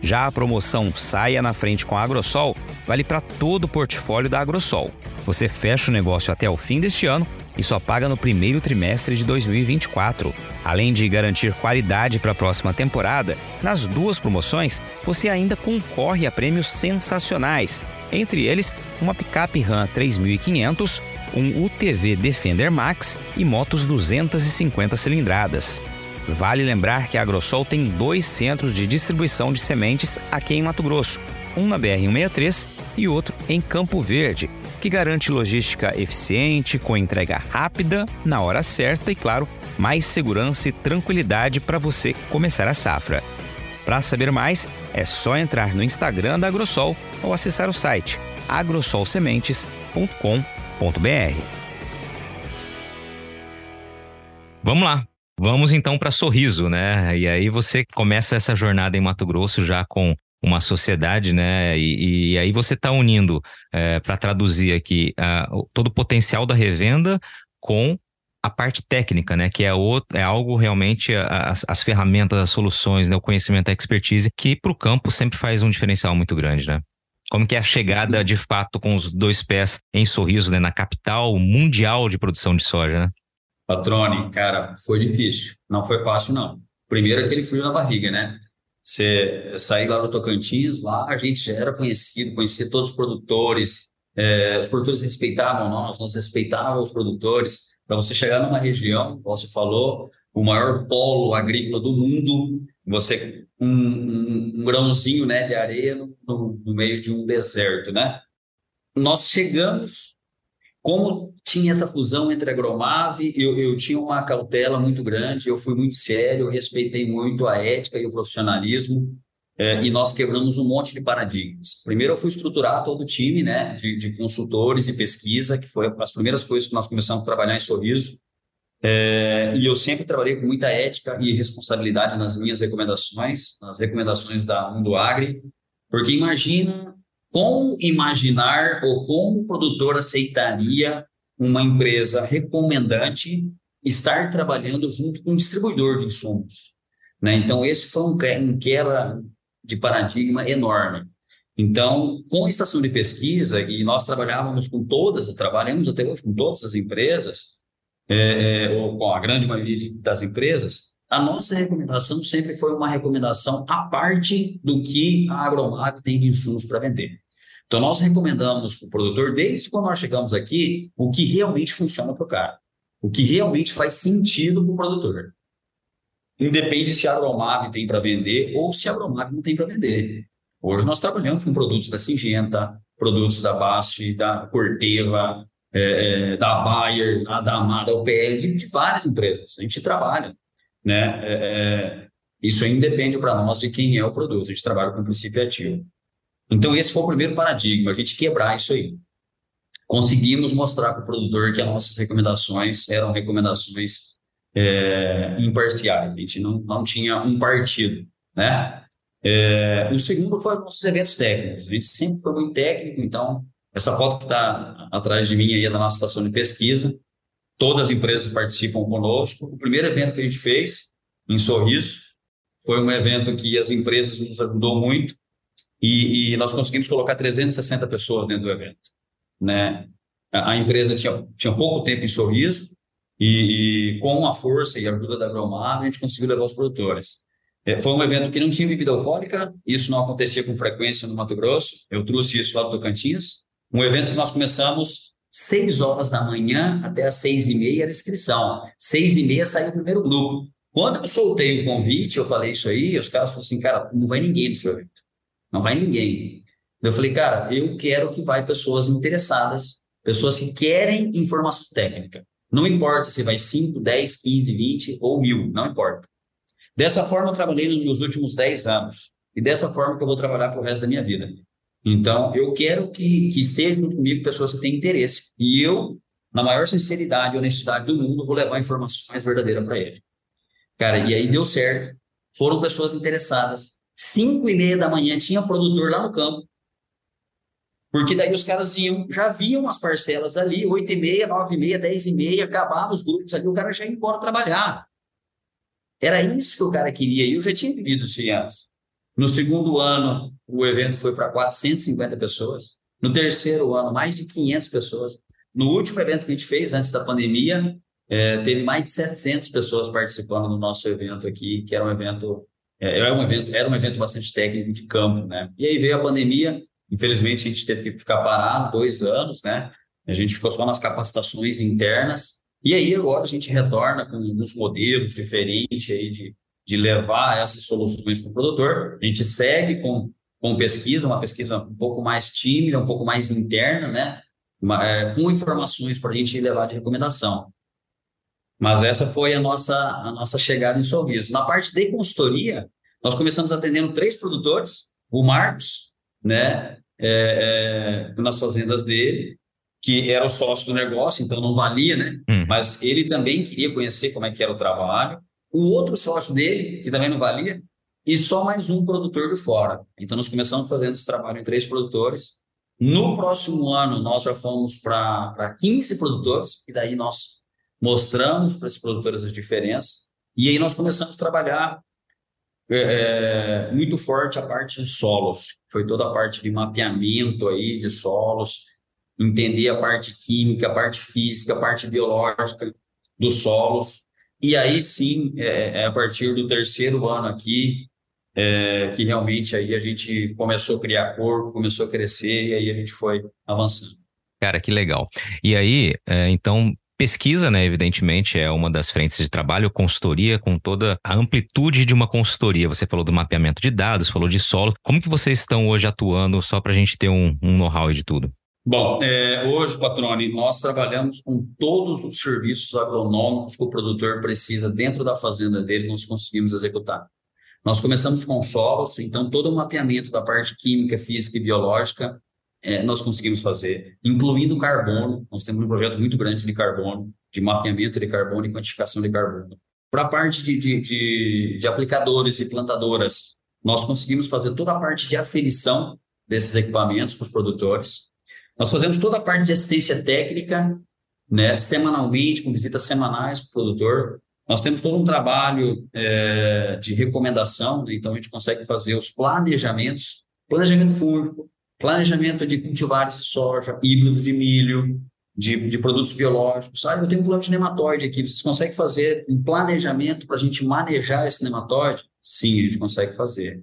Já a promoção Saia na Frente com a Agrosol vale para todo o portfólio da Agrosol. Você fecha o negócio até o fim deste ano e só paga no primeiro trimestre de 2024. Além de garantir qualidade para a próxima temporada, nas duas promoções você ainda concorre a prêmios sensacionais, entre eles uma picape Ram 3500, um UTV Defender Max e motos 250 cilindradas. Vale lembrar que a Agrosol tem dois centros de distribuição de sementes aqui em Mato Grosso, um na BR-163 e outro em Campo Verde, que garante logística eficiente, com entrega rápida, na hora certa e, claro, mais segurança e tranquilidade para você começar a safra. Para saber mais, é só entrar no Instagram da Agrosol ou acessar o site agrosolsementes.com.br. Vamos lá. Vamos então para Sorriso, né? E aí você começa essa jornada em Mato Grosso já com uma sociedade, né? E, e aí você está unindo, é, para traduzir aqui, uh, todo o potencial da revenda com a parte técnica, né? Que é, outro, é algo realmente, as, as ferramentas, as soluções, né? o conhecimento, a expertise, que para o campo sempre faz um diferencial muito grande, né? Como que é a chegada de fato com os dois pés em Sorriso, né? Na capital mundial de produção de soja, né? Patrone, cara, foi difícil. Não foi fácil, não Primeiro aquele frio na barriga, né? Você sair lá do Tocantins, lá a gente já era conhecido, conhecia todos os produtores, é, os produtores respeitavam nós, nós respeitávamos os produtores. Para você chegar numa região, como você falou, o maior polo agrícola do mundo, você um, um, um grãozinho né, de areia no, no meio de um deserto, né? Nós chegamos como tinha essa fusão entre a Gromave, eu, eu tinha uma cautela muito grande, eu fui muito sério, eu respeitei muito a ética e o profissionalismo, é, e nós quebramos um monte de paradigmas. Primeiro, eu fui estruturar todo o time né, de, de consultores e pesquisa, que foi as primeiras coisas que nós começamos a trabalhar em Sorriso, é, e eu sempre trabalhei com muita ética e responsabilidade nas minhas recomendações, nas recomendações da Mundo Agri, porque imagina como imaginar ou como o produtor aceitaria uma empresa recomendante estar trabalhando junto com um distribuidor de insumos. Né? Então, esse foi um, um quebra de paradigma enorme. Então, com a estação de pesquisa, e nós trabalhávamos com todas, trabalhamos até hoje com todas as empresas, é, ou com a grande maioria das empresas, a nossa recomendação sempre foi uma recomendação à parte do que a Agromap tem de insumos para vender. Então, nós recomendamos para o produtor, desde quando nós chegamos aqui, o que realmente funciona para o cara, o que realmente faz sentido para o produtor. Independe se a Agromab tem para vender ou se a Agromab não tem para vender. Hoje nós trabalhamos com produtos da Singenta, produtos da BASF, da Corteva, é, é da Bayer, da Damar, da UPL, de, de, várias empresas. A gente trabalha. Né? É, é isso aí independe para nós de quem é o produto. A gente trabalha com princípio ativo. Então, esse foi o primeiro paradigma, a gente quebrar isso aí. Conseguimos mostrar para o produtor que as nossas recomendações eram recomendações é, imparciais, a gente não, não tinha um partido, né? É, o segundo foi os nossos eventos técnicos, a gente sempre foi muito técnico, então, essa foto que está atrás de mim aí é da nossa estação de pesquisa, todas as empresas participam conosco. O primeiro evento que a gente fez, em Sorriso, foi um evento que as empresas nos ajudou muito, e, e, nós conseguimos colocar 360 pessoas dentro do evento. Né? A, a empresa tinha, tinha pouco tempo em sorriso e, e, com a força e a ajuda da Gromar, a gente conseguiu levar os produtores. É, foi um evento que não tinha bebida alcoólica, isso não acontecia com frequência no Mato Grosso, eu trouxe isso lá do Tocantins. Um evento que nós começamos seis horas da manhã até as seis e meia era inscrição. Seis e meia saiu o primeiro grupo. Quando eu soltei o convite, eu falei isso aí, os caras falaram assim, cara, não vai ninguém no seu evento. Não vai ninguém. Eu falei, cara, eu quero que vai pessoas interessadas, pessoas que querem informação técnica. Não importa se vai 5, 10, 15, 20 ou mil, não importa. Dessa forma eu trabalhei nos últimos 10 anos. E dessa forma que eu vou trabalhar para o resto da minha vida. Então, eu quero que, que estejam comigo pessoas que têm interesse. E eu, na maior sinceridade e honestidade do mundo, vou levar a informação mais verdadeira para ele. Cara, e aí deu certo. Foram pessoas interessadas. Cinco e meia da manhã tinha produtor lá no campo. Porque daí os caras iam, já viam as parcelas ali, oito e meia, nove e meia, dez e meia, acabava os grupos ali, o cara já ia embora trabalhar. Era isso que o cara queria, e eu já tinha vivido isso antes. No segundo ano, o evento foi para 450 pessoas. No terceiro ano, mais de 500 pessoas. No último evento que a gente fez, antes da pandemia, é, teve mais de 700 pessoas participando do nosso evento aqui, que era um evento é, era, um evento, era um evento bastante técnico de campo, né? E aí veio a pandemia, infelizmente a gente teve que ficar parado dois anos, né? A gente ficou só nas capacitações internas, e aí agora a gente retorna com alguns modelos diferentes aí de, de levar essas soluções para o produtor. A gente segue com, com pesquisa, uma pesquisa um pouco mais tímida, um pouco mais interna, né? Uma, é, com informações para a gente levar de recomendação. Mas essa foi a nossa, a nossa chegada em Sorriso. Na parte de consultoria, nós começamos atendendo três produtores, o Marcos, né, é, é, nas fazendas dele, que era o sócio do negócio, então não valia, né? Hum. Mas ele também queria conhecer como é que era o trabalho. O outro sócio dele, que também não valia, e só mais um produtor de fora. Então nós começamos fazendo esse trabalho em três produtores. No próximo ano, nós já fomos para 15 produtores, e daí nós mostramos para esses produtores as diferenças, e aí nós começamos a trabalhar é, é, muito forte a parte de solos, foi toda a parte de mapeamento aí de solos, entender a parte química, a parte física, a parte biológica dos solos, E aí sim, é, é a partir do terceiro ano aqui, é, que realmente aí a gente começou a criar corpo, começou a crescer e aí a gente foi avançando. Cara, que legal. E aí, é, então, Pesquisa, né, evidentemente, é uma das frentes de trabalho, consultoria, com toda a amplitude de uma consultoria. Você falou do mapeamento de dados, falou de solo. Como que vocês estão hoje atuando, só para a gente ter um, um know-how de tudo? Bom, é, hoje, Patrone, nós trabalhamos com todos os serviços agronômicos que o produtor precisa dentro da fazenda dele, nós conseguimos executar. Nós começamos com solos, então todo o mapeamento da parte química, física e biológica é, nós conseguimos fazer, incluindo carbono. Nós temos um projeto muito grande de carbono, de mapeamento de carbono e quantificação de carbono. Para a parte de, de, de, de, aplicadores e plantadoras, nós conseguimos fazer toda a parte de aferição desses equipamentos para os produtores. Nós fazemos toda a parte de assistência técnica, né, semanalmente, com visitas semanais para o produtor. Nós temos todo um trabalho é, de recomendação, né, então a gente consegue fazer os planejamentos, planejamento fúngico, planejamento de cultivares de soja, híbridos de milho, de, de produtos biológicos, sabe? Eu tenho um plano de nematóide aqui, vocês conseguem fazer um planejamento para a gente manejar esse nematóide? Sim, a gente consegue fazer.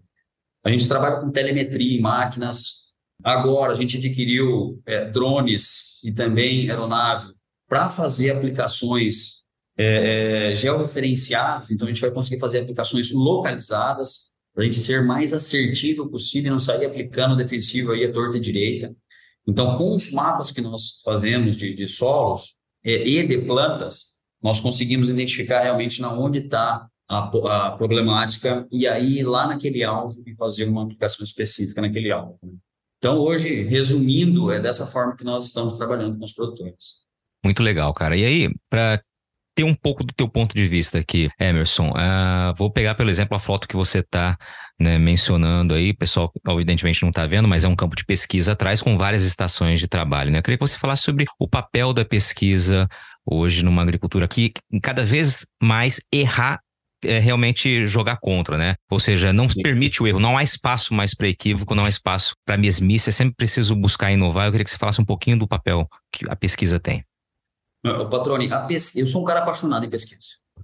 A gente trabalha com telemetria em máquinas. Agora, a gente adquiriu é, drones e também aeronave para fazer aplicações é, é, georreferenciadas, então a gente vai conseguir fazer aplicações localizadas para a gente ser mais assertivo possível e não sair aplicando defensivo aí a torta e direita. Então, com os mapas que nós fazemos de, de solos é, e de plantas, nós conseguimos identificar realmente na onde está a, a, problemática e aí lá naquele alvo e fazer uma aplicação específica naquele alvo. Né? Então, hoje, resumindo, é dessa forma que nós estamos trabalhando com os produtores. Muito legal, cara. E aí, para ter um pouco do teu ponto de vista aqui, Emerson. Uh, vou pegar, pelo exemplo, a foto que você está né, mencionando aí. O pessoal, evidentemente, não está vendo, mas é um campo de pesquisa atrás com várias estações de trabalho. Né? Eu queria que você falasse sobre o papel da pesquisa hoje numa agricultura que cada vez mais errar é realmente jogar contra, né? Ou seja, não permite o erro, não há espaço mais para equívoco, não há espaço para mesmice, é sempre preciso buscar inovar. Eu queria que você falasse um pouquinho do papel que a pesquisa tem. Patrone, pesquisa, eu sou um cara apaixonado em pesquisa,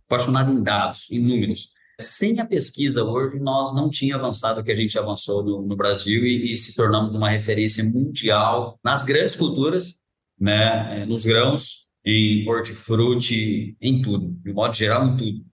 apaixonado em dados, em números. Sem a pesquisa hoje, nós não tínhamos avançado o que a gente avançou no, no Brasil e, e, se tornamos uma referência mundial nas grandes culturas, né, é, nos grãos, em hortifruti, em tudo, de modo geral, em tudo.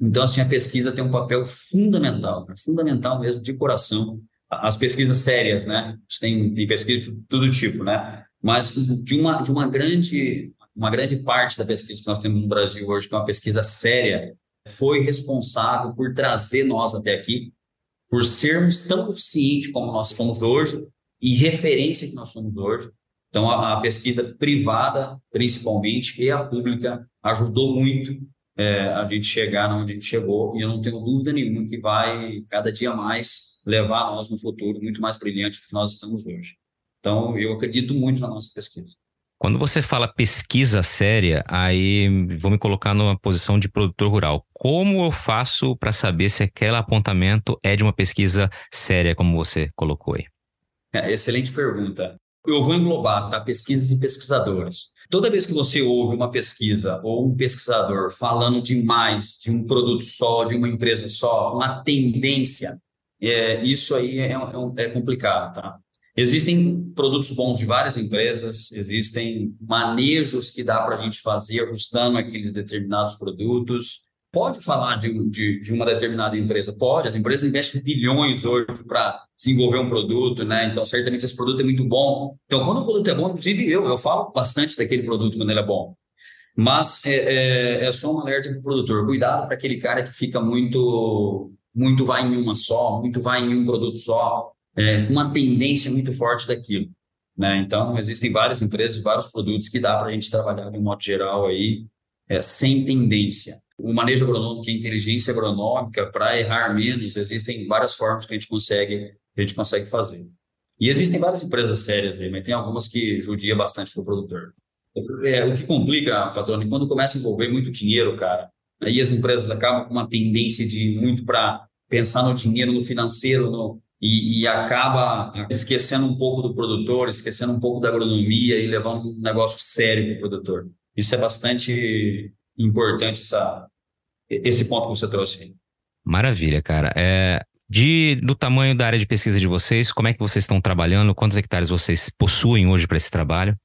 Então, assim, a pesquisa tem um papel fundamental, fundamental mesmo, de coração. As pesquisas sérias, né? Tem, tem pesquisa de todo tipo, né? Mas de uma, de uma grande uma grande parte da pesquisa que nós temos no Brasil hoje, que é uma pesquisa séria, foi responsável por trazer nós até aqui, por sermos tão eficientes como nós somos hoje e referência que nós somos hoje. Então, a, a pesquisa privada, principalmente, e a pública ajudou muito é, a gente chegar onde a gente chegou, e eu não tenho dúvida nenhuma que vai, cada dia mais, levar nós no futuro muito mais brilhante do que nós estamos hoje. Então, eu acredito muito na nossa pesquisa. Quando você fala pesquisa séria, aí vou me colocar numa posição de produtor rural. Como eu faço para saber se aquele apontamento é de uma pesquisa séria, como você colocou aí? É, excelente pergunta. Eu vou englobar tá? pesquisas e pesquisadores. Toda vez que você ouve uma pesquisa ou um pesquisador falando demais de um produto só, de uma empresa só, uma tendência, é, isso aí é, é, é complicado. Tá? Existem produtos bons de várias empresas, existem manejos que dá para a gente fazer ajustando aqueles determinados produtos. Pode falar de, de, de, uma determinada empresa? Pode, as empresas investem bilhões hoje para desenvolver um produto, né? Então, certamente esse produto é muito bom. Então, quando o produto é bom, inclusive eu, eu falo bastante daquele produto quando ele é bom. Mas é, é, é só um alerta para o produtor. Cuidado para aquele cara que fica muito, muito vai em uma só, muito vai em um produto só é, uma tendência muito forte daquilo. Né? Então, existem várias empresas, vários produtos que dá para a gente trabalhar de um modo geral aí, é, sem tendência. O manejo agronômico, a inteligência agronômica, para errar menos, existem várias formas que a gente consegue, a gente consegue fazer. E existem várias empresas sérias aí, mas tem algumas que judia bastante do produtor. É, o que complica, patrônio, quando começa a envolver muito dinheiro, cara, aí as empresas acabam com uma tendência de muito para pensar no dinheiro, no financeiro, no, e, e, acaba esquecendo um pouco do produtor, esquecendo um pouco da agronomia e levando um negócio sério para o produtor. Isso é bastante importante, essa, esse ponto que você trouxe. Maravilha, cara. É, de, do tamanho da área de pesquisa de vocês, como é que vocês estão trabalhando? Quantos hectares vocês possuem hoje para esse trabalho?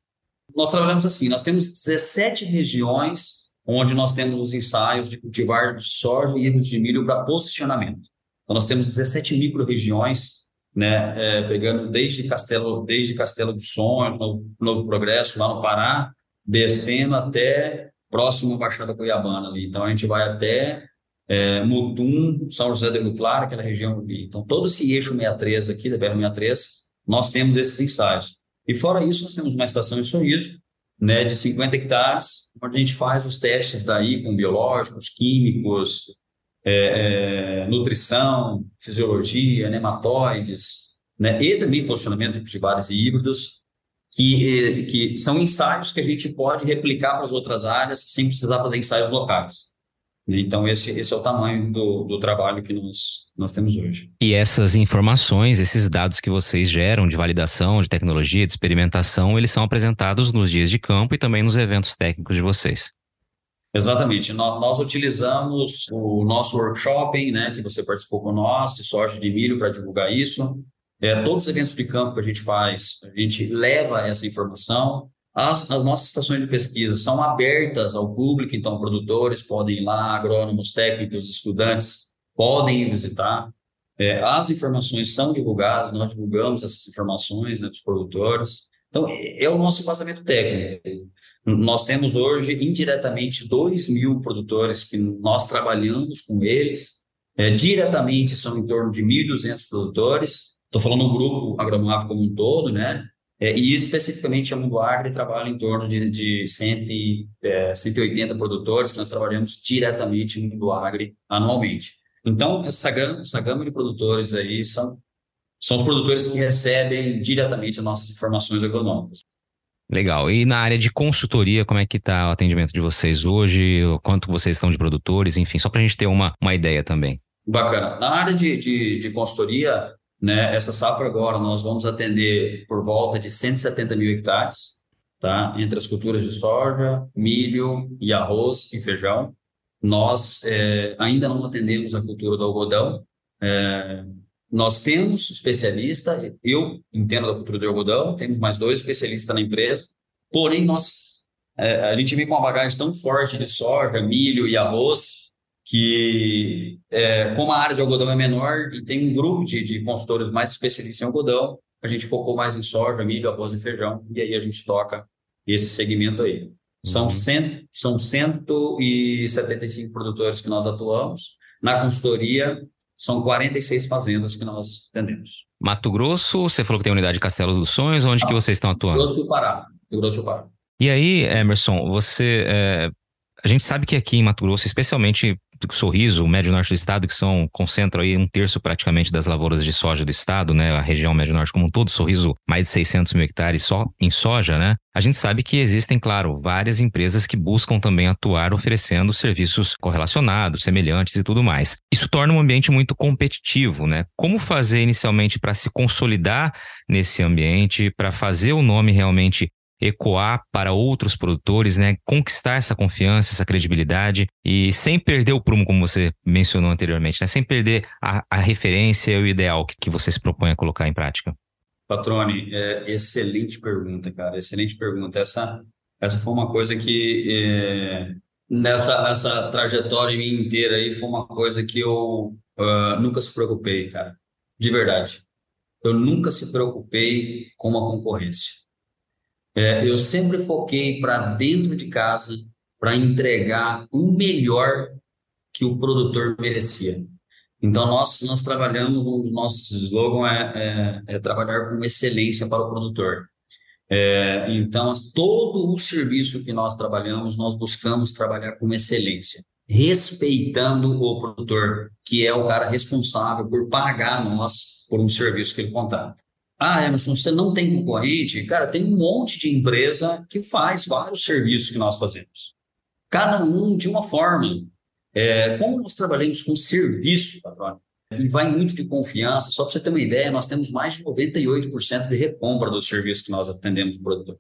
Nós trabalhamos assim, nós temos 17 regiões onde nós temos os ensaios de cultivar de soja e de milho para posicionamento. Então, nós temos 17 micro-regiões, né, é, pegando desde Castelo, desde Castelo do Sonho, Novo, Novo Progresso, lá no Pará, descendo até próximo à Baixada Cuiabana ali. Então, a gente vai até é, Mutum, São José de Rio Claro, aquela região ali. Então, todo esse eixo 63 aqui, da BR-63, nós temos esses ensaios. E fora isso, nós temos uma estação em Sorriso, né, de 50 hectares, onde a gente faz os testes daí com biológicos, químicos, é, é, nutrição, fisiologia, nematóides, né, e também posicionamento de e híbridos, que, que são ensaios que a gente pode replicar para as outras áreas sem precisar fazer ensaios locais. Então, esse, esse é o tamanho do, do trabalho que nós, nós temos hoje. E essas informações, esses dados que vocês geram de validação, de tecnologia, de experimentação, eles são apresentados nos dias de campo e também nos eventos técnicos de vocês. Exatamente. Nós, nós utilizamos o nosso workshop, né, que você participou com nós, de soja de milho, para divulgar isso. É, todos os eventos de campo que a gente faz, a gente leva essa informação. As, as, nossas estações de pesquisa são abertas ao público, então produtores podem ir lá, agrônomos, técnicos, estudantes podem visitar. É, as informações são divulgadas, nós divulgamos essas informações né, dos produtores. Então, é, é o nosso embasamento técnico. Nós temos hoje, indiretamente, 2 mil produtores que nós trabalhamos com eles. É, diretamente são em torno de 1.200 produtores. Estou falando do grupo Agromaf como um todo, né? É, e especificamente a Mundo Agri trabalha em torno de, de 100, é, 180 produtores que nós trabalhamos diretamente no Mundo Agri anualmente. Então, essa gama, essa gama de produtores aí são, são os produtores que recebem diretamente as nossas informações econômicas. Legal. E na área de consultoria, como é que está o atendimento de vocês hoje? Quanto vocês estão de produtores? Enfim, só para a gente ter uma, uma ideia também. Bacana. Na área de, de, de consultoria, né? Essa safra agora nós vamos atender por volta de 170 mil hectares, tá? entre as culturas de soja, milho e arroz e feijão. Nós é, ainda não atendemos a cultura do algodão. É, nós temos especialista, eu entendo da cultura do algodão, temos mais dois especialistas na empresa, porém nós, é, a gente vem com uma bagagem tão forte de soja, milho e arroz, que é, como a área de algodão é menor e tem um grupo de, de consultores mais especialistas em algodão, a gente focou mais em soja, milho, arroz e feijão, e aí a gente toca esse segmento aí. São, uhum. cento, são 175 produtores que nós atuamos. Na consultoria, são 46 fazendas que nós atendemos. Mato Grosso, você falou que tem unidade de Castelo dos Sonhos, onde ah, que vocês estão atuando? Grosso do Pará. Grosso do Pará. E aí, Emerson, você. É, a gente sabe que aqui em Mato Grosso, especialmente Sorriso, o médio norte do estado, que são concentram aí um terço praticamente das lavouras de soja do estado, né? A região médio norte como um todo, Sorriso, mais de 600 mil hectares só em soja, né? A gente sabe que existem, claro, várias empresas que buscam também atuar oferecendo serviços correlacionados, semelhantes e tudo mais. Isso torna um ambiente muito competitivo, né? Como fazer inicialmente para se consolidar nesse ambiente, para fazer o nome realmente ecoar para outros produtores, né? Conquistar essa confiança, essa credibilidade e sem perder o prumo, como você mencionou anteriormente, né? Sem perder a, a referência e o ideal que, que você se propõe a colocar em prática. Patrone, é, excelente pergunta, cara. Excelente pergunta. Essa, essa foi uma coisa que é, nessa, nessa trajetória minha inteira aí foi uma coisa que eu uh, nunca se preocupei, cara. De verdade. Eu nunca se preocupei com a concorrência. É, eu sempre foquei para dentro de casa para entregar o melhor que o produtor merecia. Então, nós, nós trabalhamos, o nosso slogan é, é, é trabalhar com excelência para o produtor. É, então, todo o serviço que nós trabalhamos, nós buscamos trabalhar com excelência, respeitando o produtor, que é o cara responsável por pagar nós por um serviço que ele contrata. Ah, Emerson, você não tem concorrente? Cara, tem um monte de empresa que faz vários serviços que nós fazemos. Cada um de uma forma. É, como nós trabalhamos com serviço, patrão, e vai muito de confiança, só para você ter uma ideia, nós temos mais de 98% de recompra dos serviços que nós atendemos no produtor.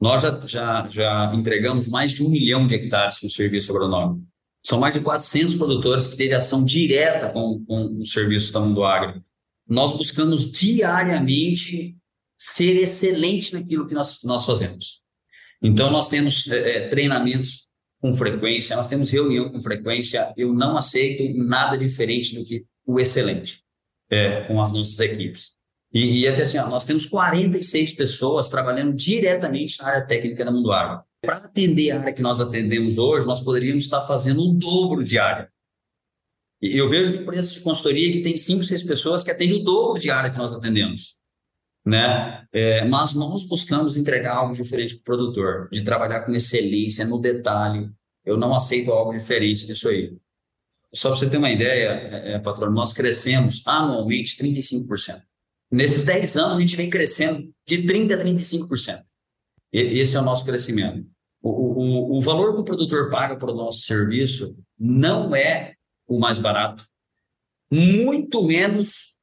Nós já, já, já entregamos mais de um milhão de hectares com serviço agronômico. São mais de 400 produtores que têm ação direta com, com o serviço da Mundo Agro. Nós buscamos diariamente ser excelente naquilo que nós, nós fazemos. Então, nós temos é, treinamentos com frequência, nós temos reunião com frequência. Eu não aceito nada diferente do que o excelente é, com as nossas equipes. E, e até assim, ó, nós temos 46 pessoas trabalhando diretamente na área técnica da Mundo Agro. Para atender a área que nós atendemos hoje, nós poderíamos estar fazendo o dobro de área. Eu vejo empresas de consultoria que tem 5, 6 pessoas que atendem o dobro de área que nós atendemos. Né? É, mas nós buscamos entregar algo diferente para o produtor, de trabalhar com excelência no detalhe. Eu não aceito algo diferente disso aí. Só para você ter uma ideia, é, é patrão, nós crescemos anualmente 35%. Nesses 10 anos, a gente vem crescendo de 30% a 35%. E, esse é o nosso crescimento. O, o, o valor que o produtor paga para o nosso serviço não é o mais barato, muito menos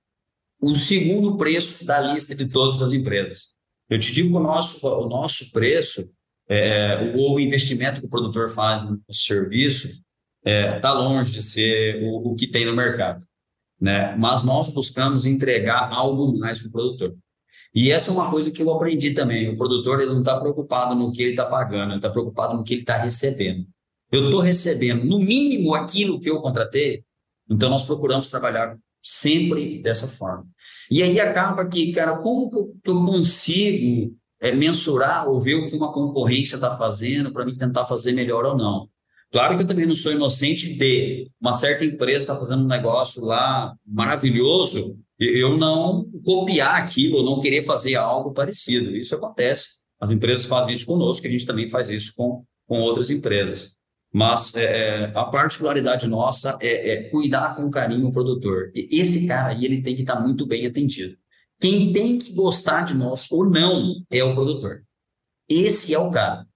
o segundo preço da lista de todas as empresas. Eu te digo o nosso, o nosso preço, é, ou o investimento que o produtor faz no serviço, está é, tá longe de ser o, o, que tem no mercado. Né? Mas nós buscamos entregar algo mais para o produtor. E essa é uma coisa que eu aprendi também. O produtor ele não está preocupado no que ele está pagando, ele está preocupado no que ele está recebendo. Eu estou recebendo, no mínimo, aquilo que eu contratei, então nós procuramos trabalhar sempre dessa forma. E aí acaba que, cara, como que eu consigo é, mensurar ou ver o que uma concorrência está fazendo para mim tentar fazer melhor ou não? Claro que eu também não sou inocente de uma certa empresa estar tá fazendo um negócio lá maravilhoso, eu não copiar aquilo, não querer fazer algo parecido. Isso acontece. As empresas fazem isso conosco, a gente também faz isso com, com outras empresas. Mas é, é a particularidade nossa é, é, cuidar com carinho o produtor. E esse cara aí ele tem que estar muito bem atendido. Quem tem que gostar de nós ou não é o produtor. Esse é o cara.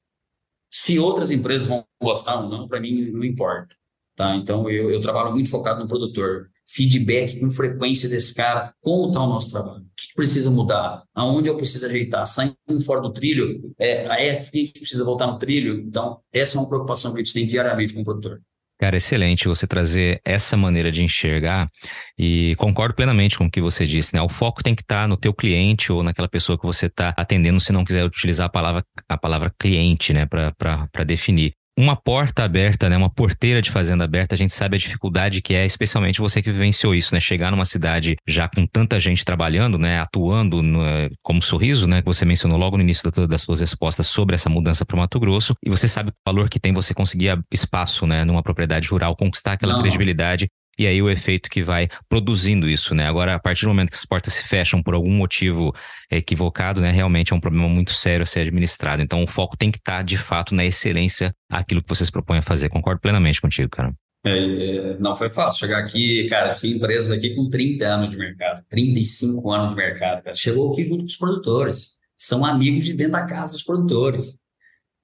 Se outras empresas vão gostar ou não, para mim não importa. Tá? Então eu, eu trabalho muito focado no produtor. Feedback com frequência desse cara, como está o nosso trabalho, que precisa mudar, aonde eu preciso ajeitar, saindo fora do trilho, é, é que a gente precisa voltar no trilho. Então, essa é uma preocupação que a gente tem diariamente com o produtor. Cara, excelente você trazer essa maneira de enxergar e concordo plenamente com o que você disse, né? O foco tem que estar tá no teu cliente ou naquela pessoa que você está atendendo, se não quiser utilizar a palavra, a palavra cliente, né, para definir uma porta aberta, né, uma porteira de fazenda aberta, a gente sabe a dificuldade que é, especialmente você que vivenciou isso, né, chegar numa cidade já com tanta gente trabalhando, né, atuando no, como sorriso, né, que você mencionou logo no início das suas respostas sobre essa mudança para o Mato Grosso, e você sabe o valor que tem você conseguir espaço, né, numa propriedade rural, conquistar aquela Não. credibilidade e aí o efeito que vai produzindo isso, né? Agora, a partir do momento que as portas se fecham por algum motivo equivocado, né? Realmente é um problema muito sério a ser administrado. Então, o foco tem que estar, tá, de fato, na excelência aquilo que vocês propõem a fazer. Concordo plenamente contigo, cara. É, é, não foi fácil chegar aqui, cara, tinha empresas aqui com 30 anos de mercado, 35 anos de mercado, cara. Chegou aqui junto com os produtores. São amigos de dentro da casa dos produtores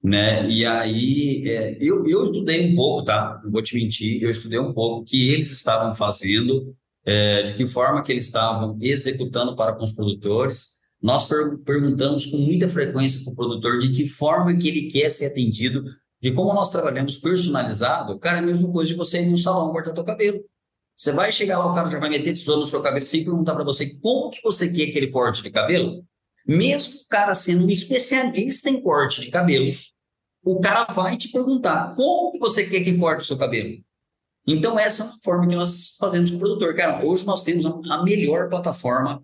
né? E aí é, eu, eu estudei um pouco, tá? Não vou te mentir, eu estudei um pouco o que eles estavam fazendo, é, de que forma que eles estavam executando para com os produtores. Nós per perguntamos com muita frequência para o produtor de que forma que ele quer ser atendido, e como nós trabalhamos personalizado, cara, é a mesma coisa de você ir no salão cortar teu cabelo. Você vai chegar lá, o cara já vai meter tesouro no seu cabelo sem perguntar para você como que você quer aquele corte de cabelo. Mesmo o cara sendo um especialista em corte de cabelos, o cara vai te perguntar como que você quer que corte o seu cabelo. Então, essa é uma forma que nós fazemos com o produtor. Cara, hoje nós temos a melhor plataforma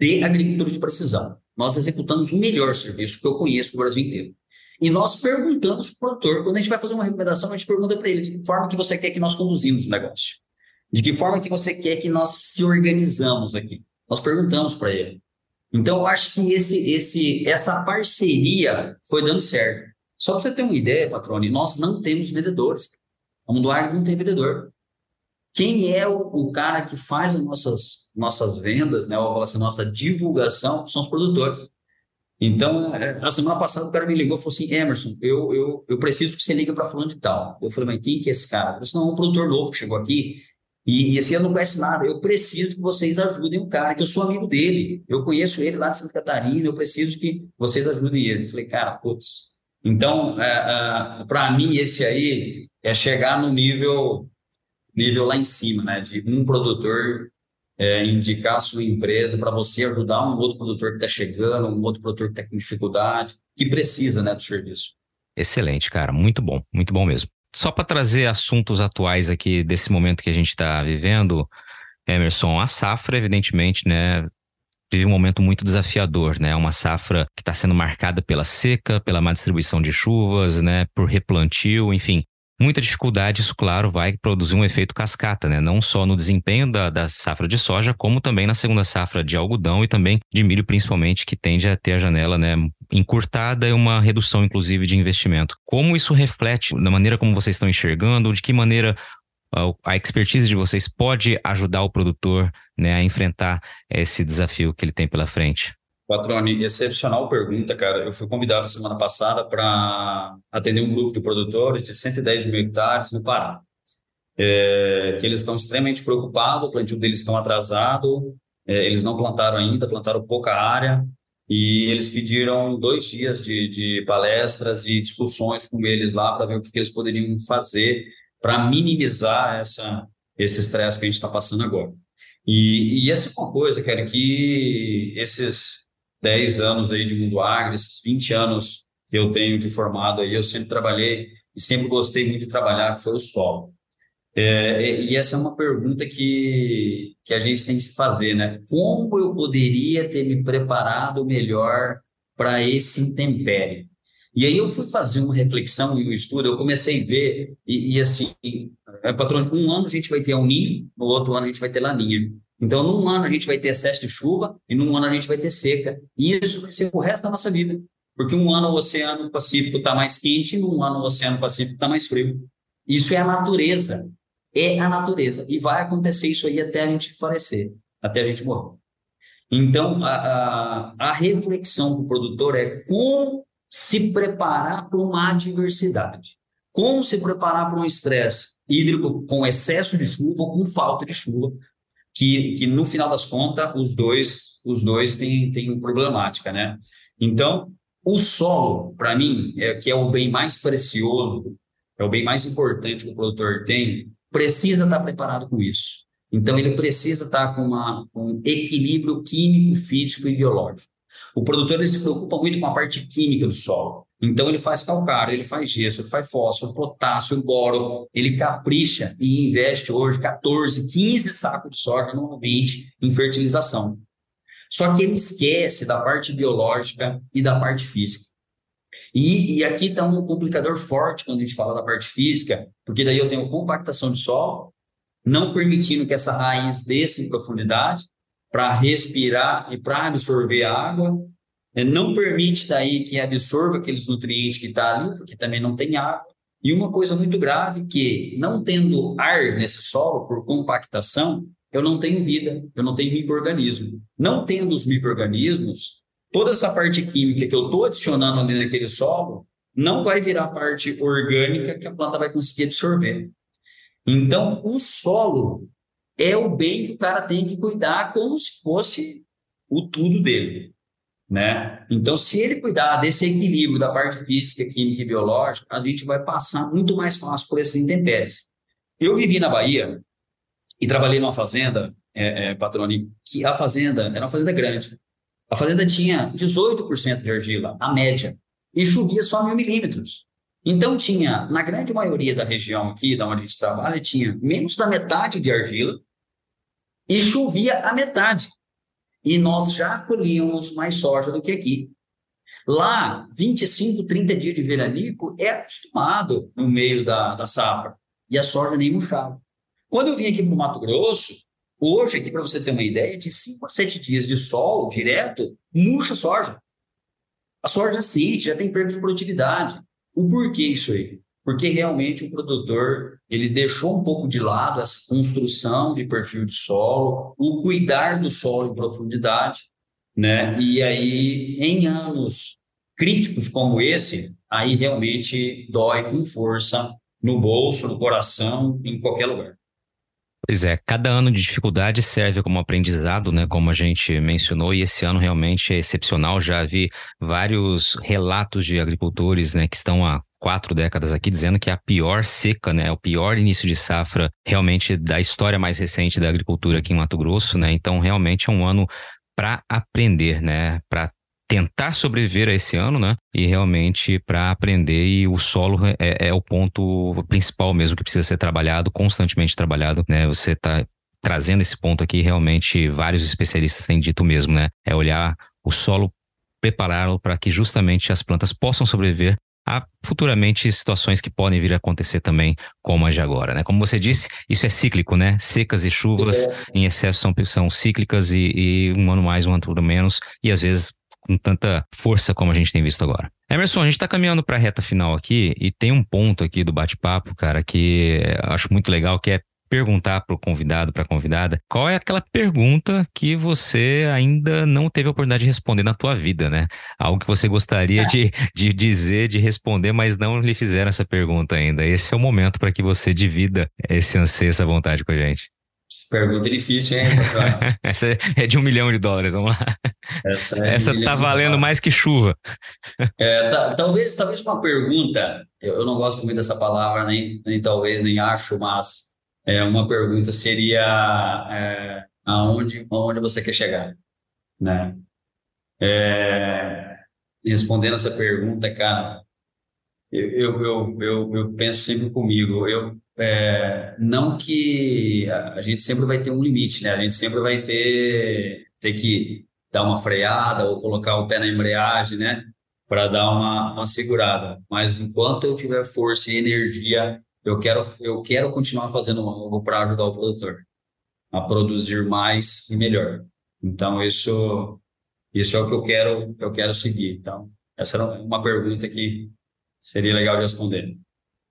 de agricultura de precisão. Nós executamos o melhor serviço que eu conheço no Brasil inteiro. E nós perguntamos para o produtor, quando a gente vai fazer uma recomendação, a gente pergunta para ele de que forma que você quer que nós conduzimos o negócio. De que forma que você quer que nós se organizamos aqui. Nós perguntamos para ele. Então, eu acho que esse, esse, essa parceria foi dando certo. Só para você ter uma ideia, Patrone, nós não temos vendedores. A Mundo Agro não tem vendedor. Quem é o, o, cara que faz as nossas, nossas vendas, né, ou assim, nossa divulgação, são os produtores. Então, é, na semana passada, o cara me ligou e falou assim: Emerson, eu, eu, eu preciso que você ligue para fulano de tal. Eu falei, mas quem que é esse cara? Eu falei, não, é um produtor novo que chegou aqui e, e esse ano não conhece nada. Eu preciso que vocês ajudem o cara, que eu sou amigo dele. Eu conheço ele lá de Santa Catarina, eu preciso que vocês ajudem ele. Eu falei, cara, putz, então, é, é, para mim, esse aí é chegar no nível, nível lá em cima, né? De um produtor é, indicar a sua empresa para você ajudar um outro produtor que está chegando, um outro produtor que está com dificuldade, que precisa né, do serviço. Excelente, cara. Muito bom, muito bom mesmo. Só para trazer assuntos atuais aqui desse momento que a gente está vivendo, Emerson, a safra, evidentemente, né, vive um momento muito desafiador, né? Uma safra que está sendo marcada pela seca, pela má distribuição de chuvas, né? Por replantio, enfim muita dificuldade, isso, claro, vai produzir um efeito cascata, né? Não só no desempenho da, da safra de soja, como também na segunda safra de algodão e também de milho, principalmente, que tende a ter a janela né, encurtada e uma redução, inclusive, de investimento. Como isso reflete na maneira como vocês estão enxergando, de que maneira a expertise de vocês pode ajudar o produtor né, a enfrentar esse desafio que ele tem pela frente? Patrone, excepcional pergunta, cara. Eu fui convidado semana passada para atender um grupo de produtores de 110 mil hectares no Pará. É, que eles estão extremamente preocupados, o plantio deles estão atrasado, é, eles não plantaram ainda, plantaram pouca área, e eles pediram dois dias de, de palestras e discussões com eles lá para ver o que, que eles poderiam fazer para minimizar essa, esse estresse que a gente está passando agora. E, e essa é uma coisa, cara, que esses 10 anos aí de mundo agro, esses 20 anos que eu tenho de formado aí, eu sempre trabalhei e sempre gostei muito de trabalhar, que foi o solo. É, e essa é uma pergunta que, que a gente tem que se fazer, né? Como eu poderia ter me preparado melhor para esse intempério? E aí eu fui fazer uma reflexão e um estudo, eu comecei a ver, e, e assim, é, patrão, um ano a gente vai ter um ninho, no outro ano a gente vai ter laninha. Então, num ano a gente vai ter excesso de chuva e num ano a gente vai ter seca. E isso vai ser o resto da nossa vida. Porque um ano o Oceano Pacífico está mais quente e num ano o Oceano Pacífico está mais frio. Isso é a natureza. É a natureza. E vai acontecer isso aí até a gente falecer, até a gente morrer. Então, a, a, a reflexão para o produtor é como se preparar para uma adversidade. Como se preparar para um estresse hídrico com excesso de chuva ou com falta de chuva, que, que no final das contas os dois os dois têm, têm problemática, né? Então, o solo, para mim, é que é o bem mais precioso, é o bem mais importante que o produtor tem, precisa estar preparado com isso. Então, ele precisa estar com uma, um equilíbrio químico, físico e biológico. O produtor ele se preocupa muito com a parte química do solo. Então ele faz calcário, ele faz gesso, ele faz fósforo, potássio, boro, ele capricha e investe hoje 14, 15 sacos de soja normalmente em fertilização. Só que ele esquece da parte biológica e da parte física. E, e aqui está um complicador forte quando a gente fala da parte física, porque daí eu tenho compactação de solo, não permitindo que essa raiz desça em profundidade para respirar e para absorver água, não permite daí que absorva aqueles nutrientes que está ali, porque também não tem água. E uma coisa muito grave que, não tendo ar nesse solo por compactação, eu não tenho vida, eu não tenho microorganismo. Não tendo os microorganismos, toda essa parte química que eu estou adicionando ali naquele solo não vai virar parte orgânica que a planta vai conseguir absorver. Então, o solo é o bem que o cara tem que cuidar como se fosse o tudo dele né? Então, se ele cuidar desse equilíbrio da parte física, química e biológica, a gente vai passar muito mais fácil por esses intempéries. Eu vivi na Bahia e trabalhei numa fazenda, é, é, Patrone, que a fazenda era uma fazenda grande. A fazenda tinha 18% de argila, a média, e chovia só mil milímetros. Então, tinha, na grande maioria da região aqui, da onde a gente trabalha, tinha menos da metade de argila e chovia a metade e nós já colhíamos mais soja do que aqui. Lá, 25, 30 dias de veranico é acostumado no meio da, da safra, e a soja nem murchava. Quando eu vim aqui para o Mato Grosso, hoje, aqui para você ter uma ideia, de 5 a 7 dias de sol direto, murcha a soja. A soja sente, já tem perda de produtividade. O porquê isso aí? porque realmente o produtor ele deixou um pouco de lado essa construção de perfil de solo, o cuidar do solo em profundidade, né? E aí em anos críticos como esse, aí realmente dói com força no bolso, no coração, em qualquer lugar. Pois é, cada ano de dificuldade serve como aprendizado, né? Como a gente mencionou, e esse ano realmente é excepcional. Já vi vários relatos de agricultores, né, que estão há quatro décadas aqui dizendo que é a pior seca, né? O pior início de safra realmente da história mais recente da agricultura aqui em Mato Grosso, né? Então realmente é um ano para aprender, né? Para tentar sobreviver a esse ano, né? E realmente para aprender e o solo é, é, o ponto principal mesmo que precisa ser trabalhado, constantemente trabalhado, né? Você está trazendo esse ponto aqui, realmente vários especialistas têm dito mesmo, né? É olhar o solo, prepará-lo para que justamente as plantas possam sobreviver a futuramente situações que podem vir a acontecer também, como as de agora, né? Como você disse, isso é cíclico, né? Secas e chuvas é. em excesso são, são cíclicas e, e um ano mais, um ano menos, e às vezes com tanta força como a gente tem visto agora. Emerson, a gente está caminhando para a reta final aqui e tem um ponto aqui do bate-papo, cara, que acho muito legal, que é perguntar para o convidado, para a convidada, qual é aquela pergunta que você ainda não teve a oportunidade de responder na tua vida, né? Algo que você gostaria é. de, de dizer, de responder, mas não lhe fizeram essa pergunta ainda. Esse é o momento para que você divida esse anseio, essa vontade com a gente. Pergunta difícil, hein? <laughs> Essa é de um milhão de dólares, vamos lá. Essa, é Essa tá valendo mais que chuva. É, tá, talvez, talvez uma pergunta, eu não gosto muito dessa palavra, nem, nem talvez, nem acho, mas é, uma pergunta seria é, aonde, aonde você quer chegar, né? É, respondendo essa pergunta, cara, eu, eu, eu, eu, penso sempre comigo, eu, é, não que a gente sempre vai ter um limite, né? A gente sempre vai ter, ter que dar uma freada ou colocar o pé na embreagem, né? Para dar uma, uma segurada. Mas enquanto eu tiver força e energia, eu quero, eu quero continuar fazendo algo para ajudar o produtor a produzir mais e melhor. Então isso, isso é o que eu quero, eu quero seguir. Então essa era uma pergunta que seria legal de responder.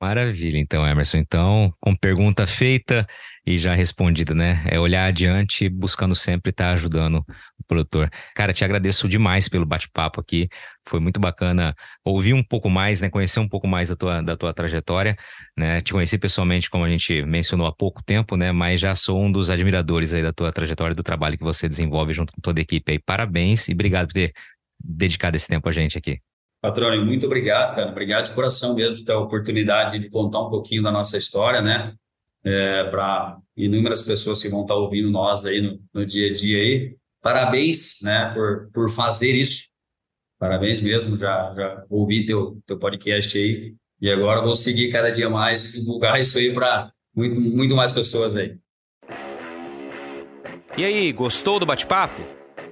Maravilha, então, Emerson. Então, com pergunta feita e já respondida, né? É olhar adiante, buscando sempre estar ajudando o produtor. Cara, te agradeço demais pelo bate-papo aqui. Foi muito bacana ouvir um pouco mais, né? Conhecer um pouco mais da tua, da tua trajetória, né? Te conheci pessoalmente, como a gente mencionou há pouco tempo, né? Mas já sou um dos admiradores aí da tua trajetória, do trabalho que você desenvolve junto com toda a equipe aí. Parabéns e obrigado por ter dedicado esse tempo a gente aqui. Patrone, muito obrigado, cara. Obrigado de coração mesmo por ter a oportunidade de contar um pouquinho da nossa história, né? É, para inúmeras pessoas que vão estar ouvindo nós aí no, no, dia a dia aí. Parabéns, né, por, por fazer isso. Parabéns mesmo, já, já ouvi teu, teu podcast aí. E agora vou seguir cada dia mais e divulgar isso aí para muito, muito mais pessoas aí. E aí, gostou do bate-papo?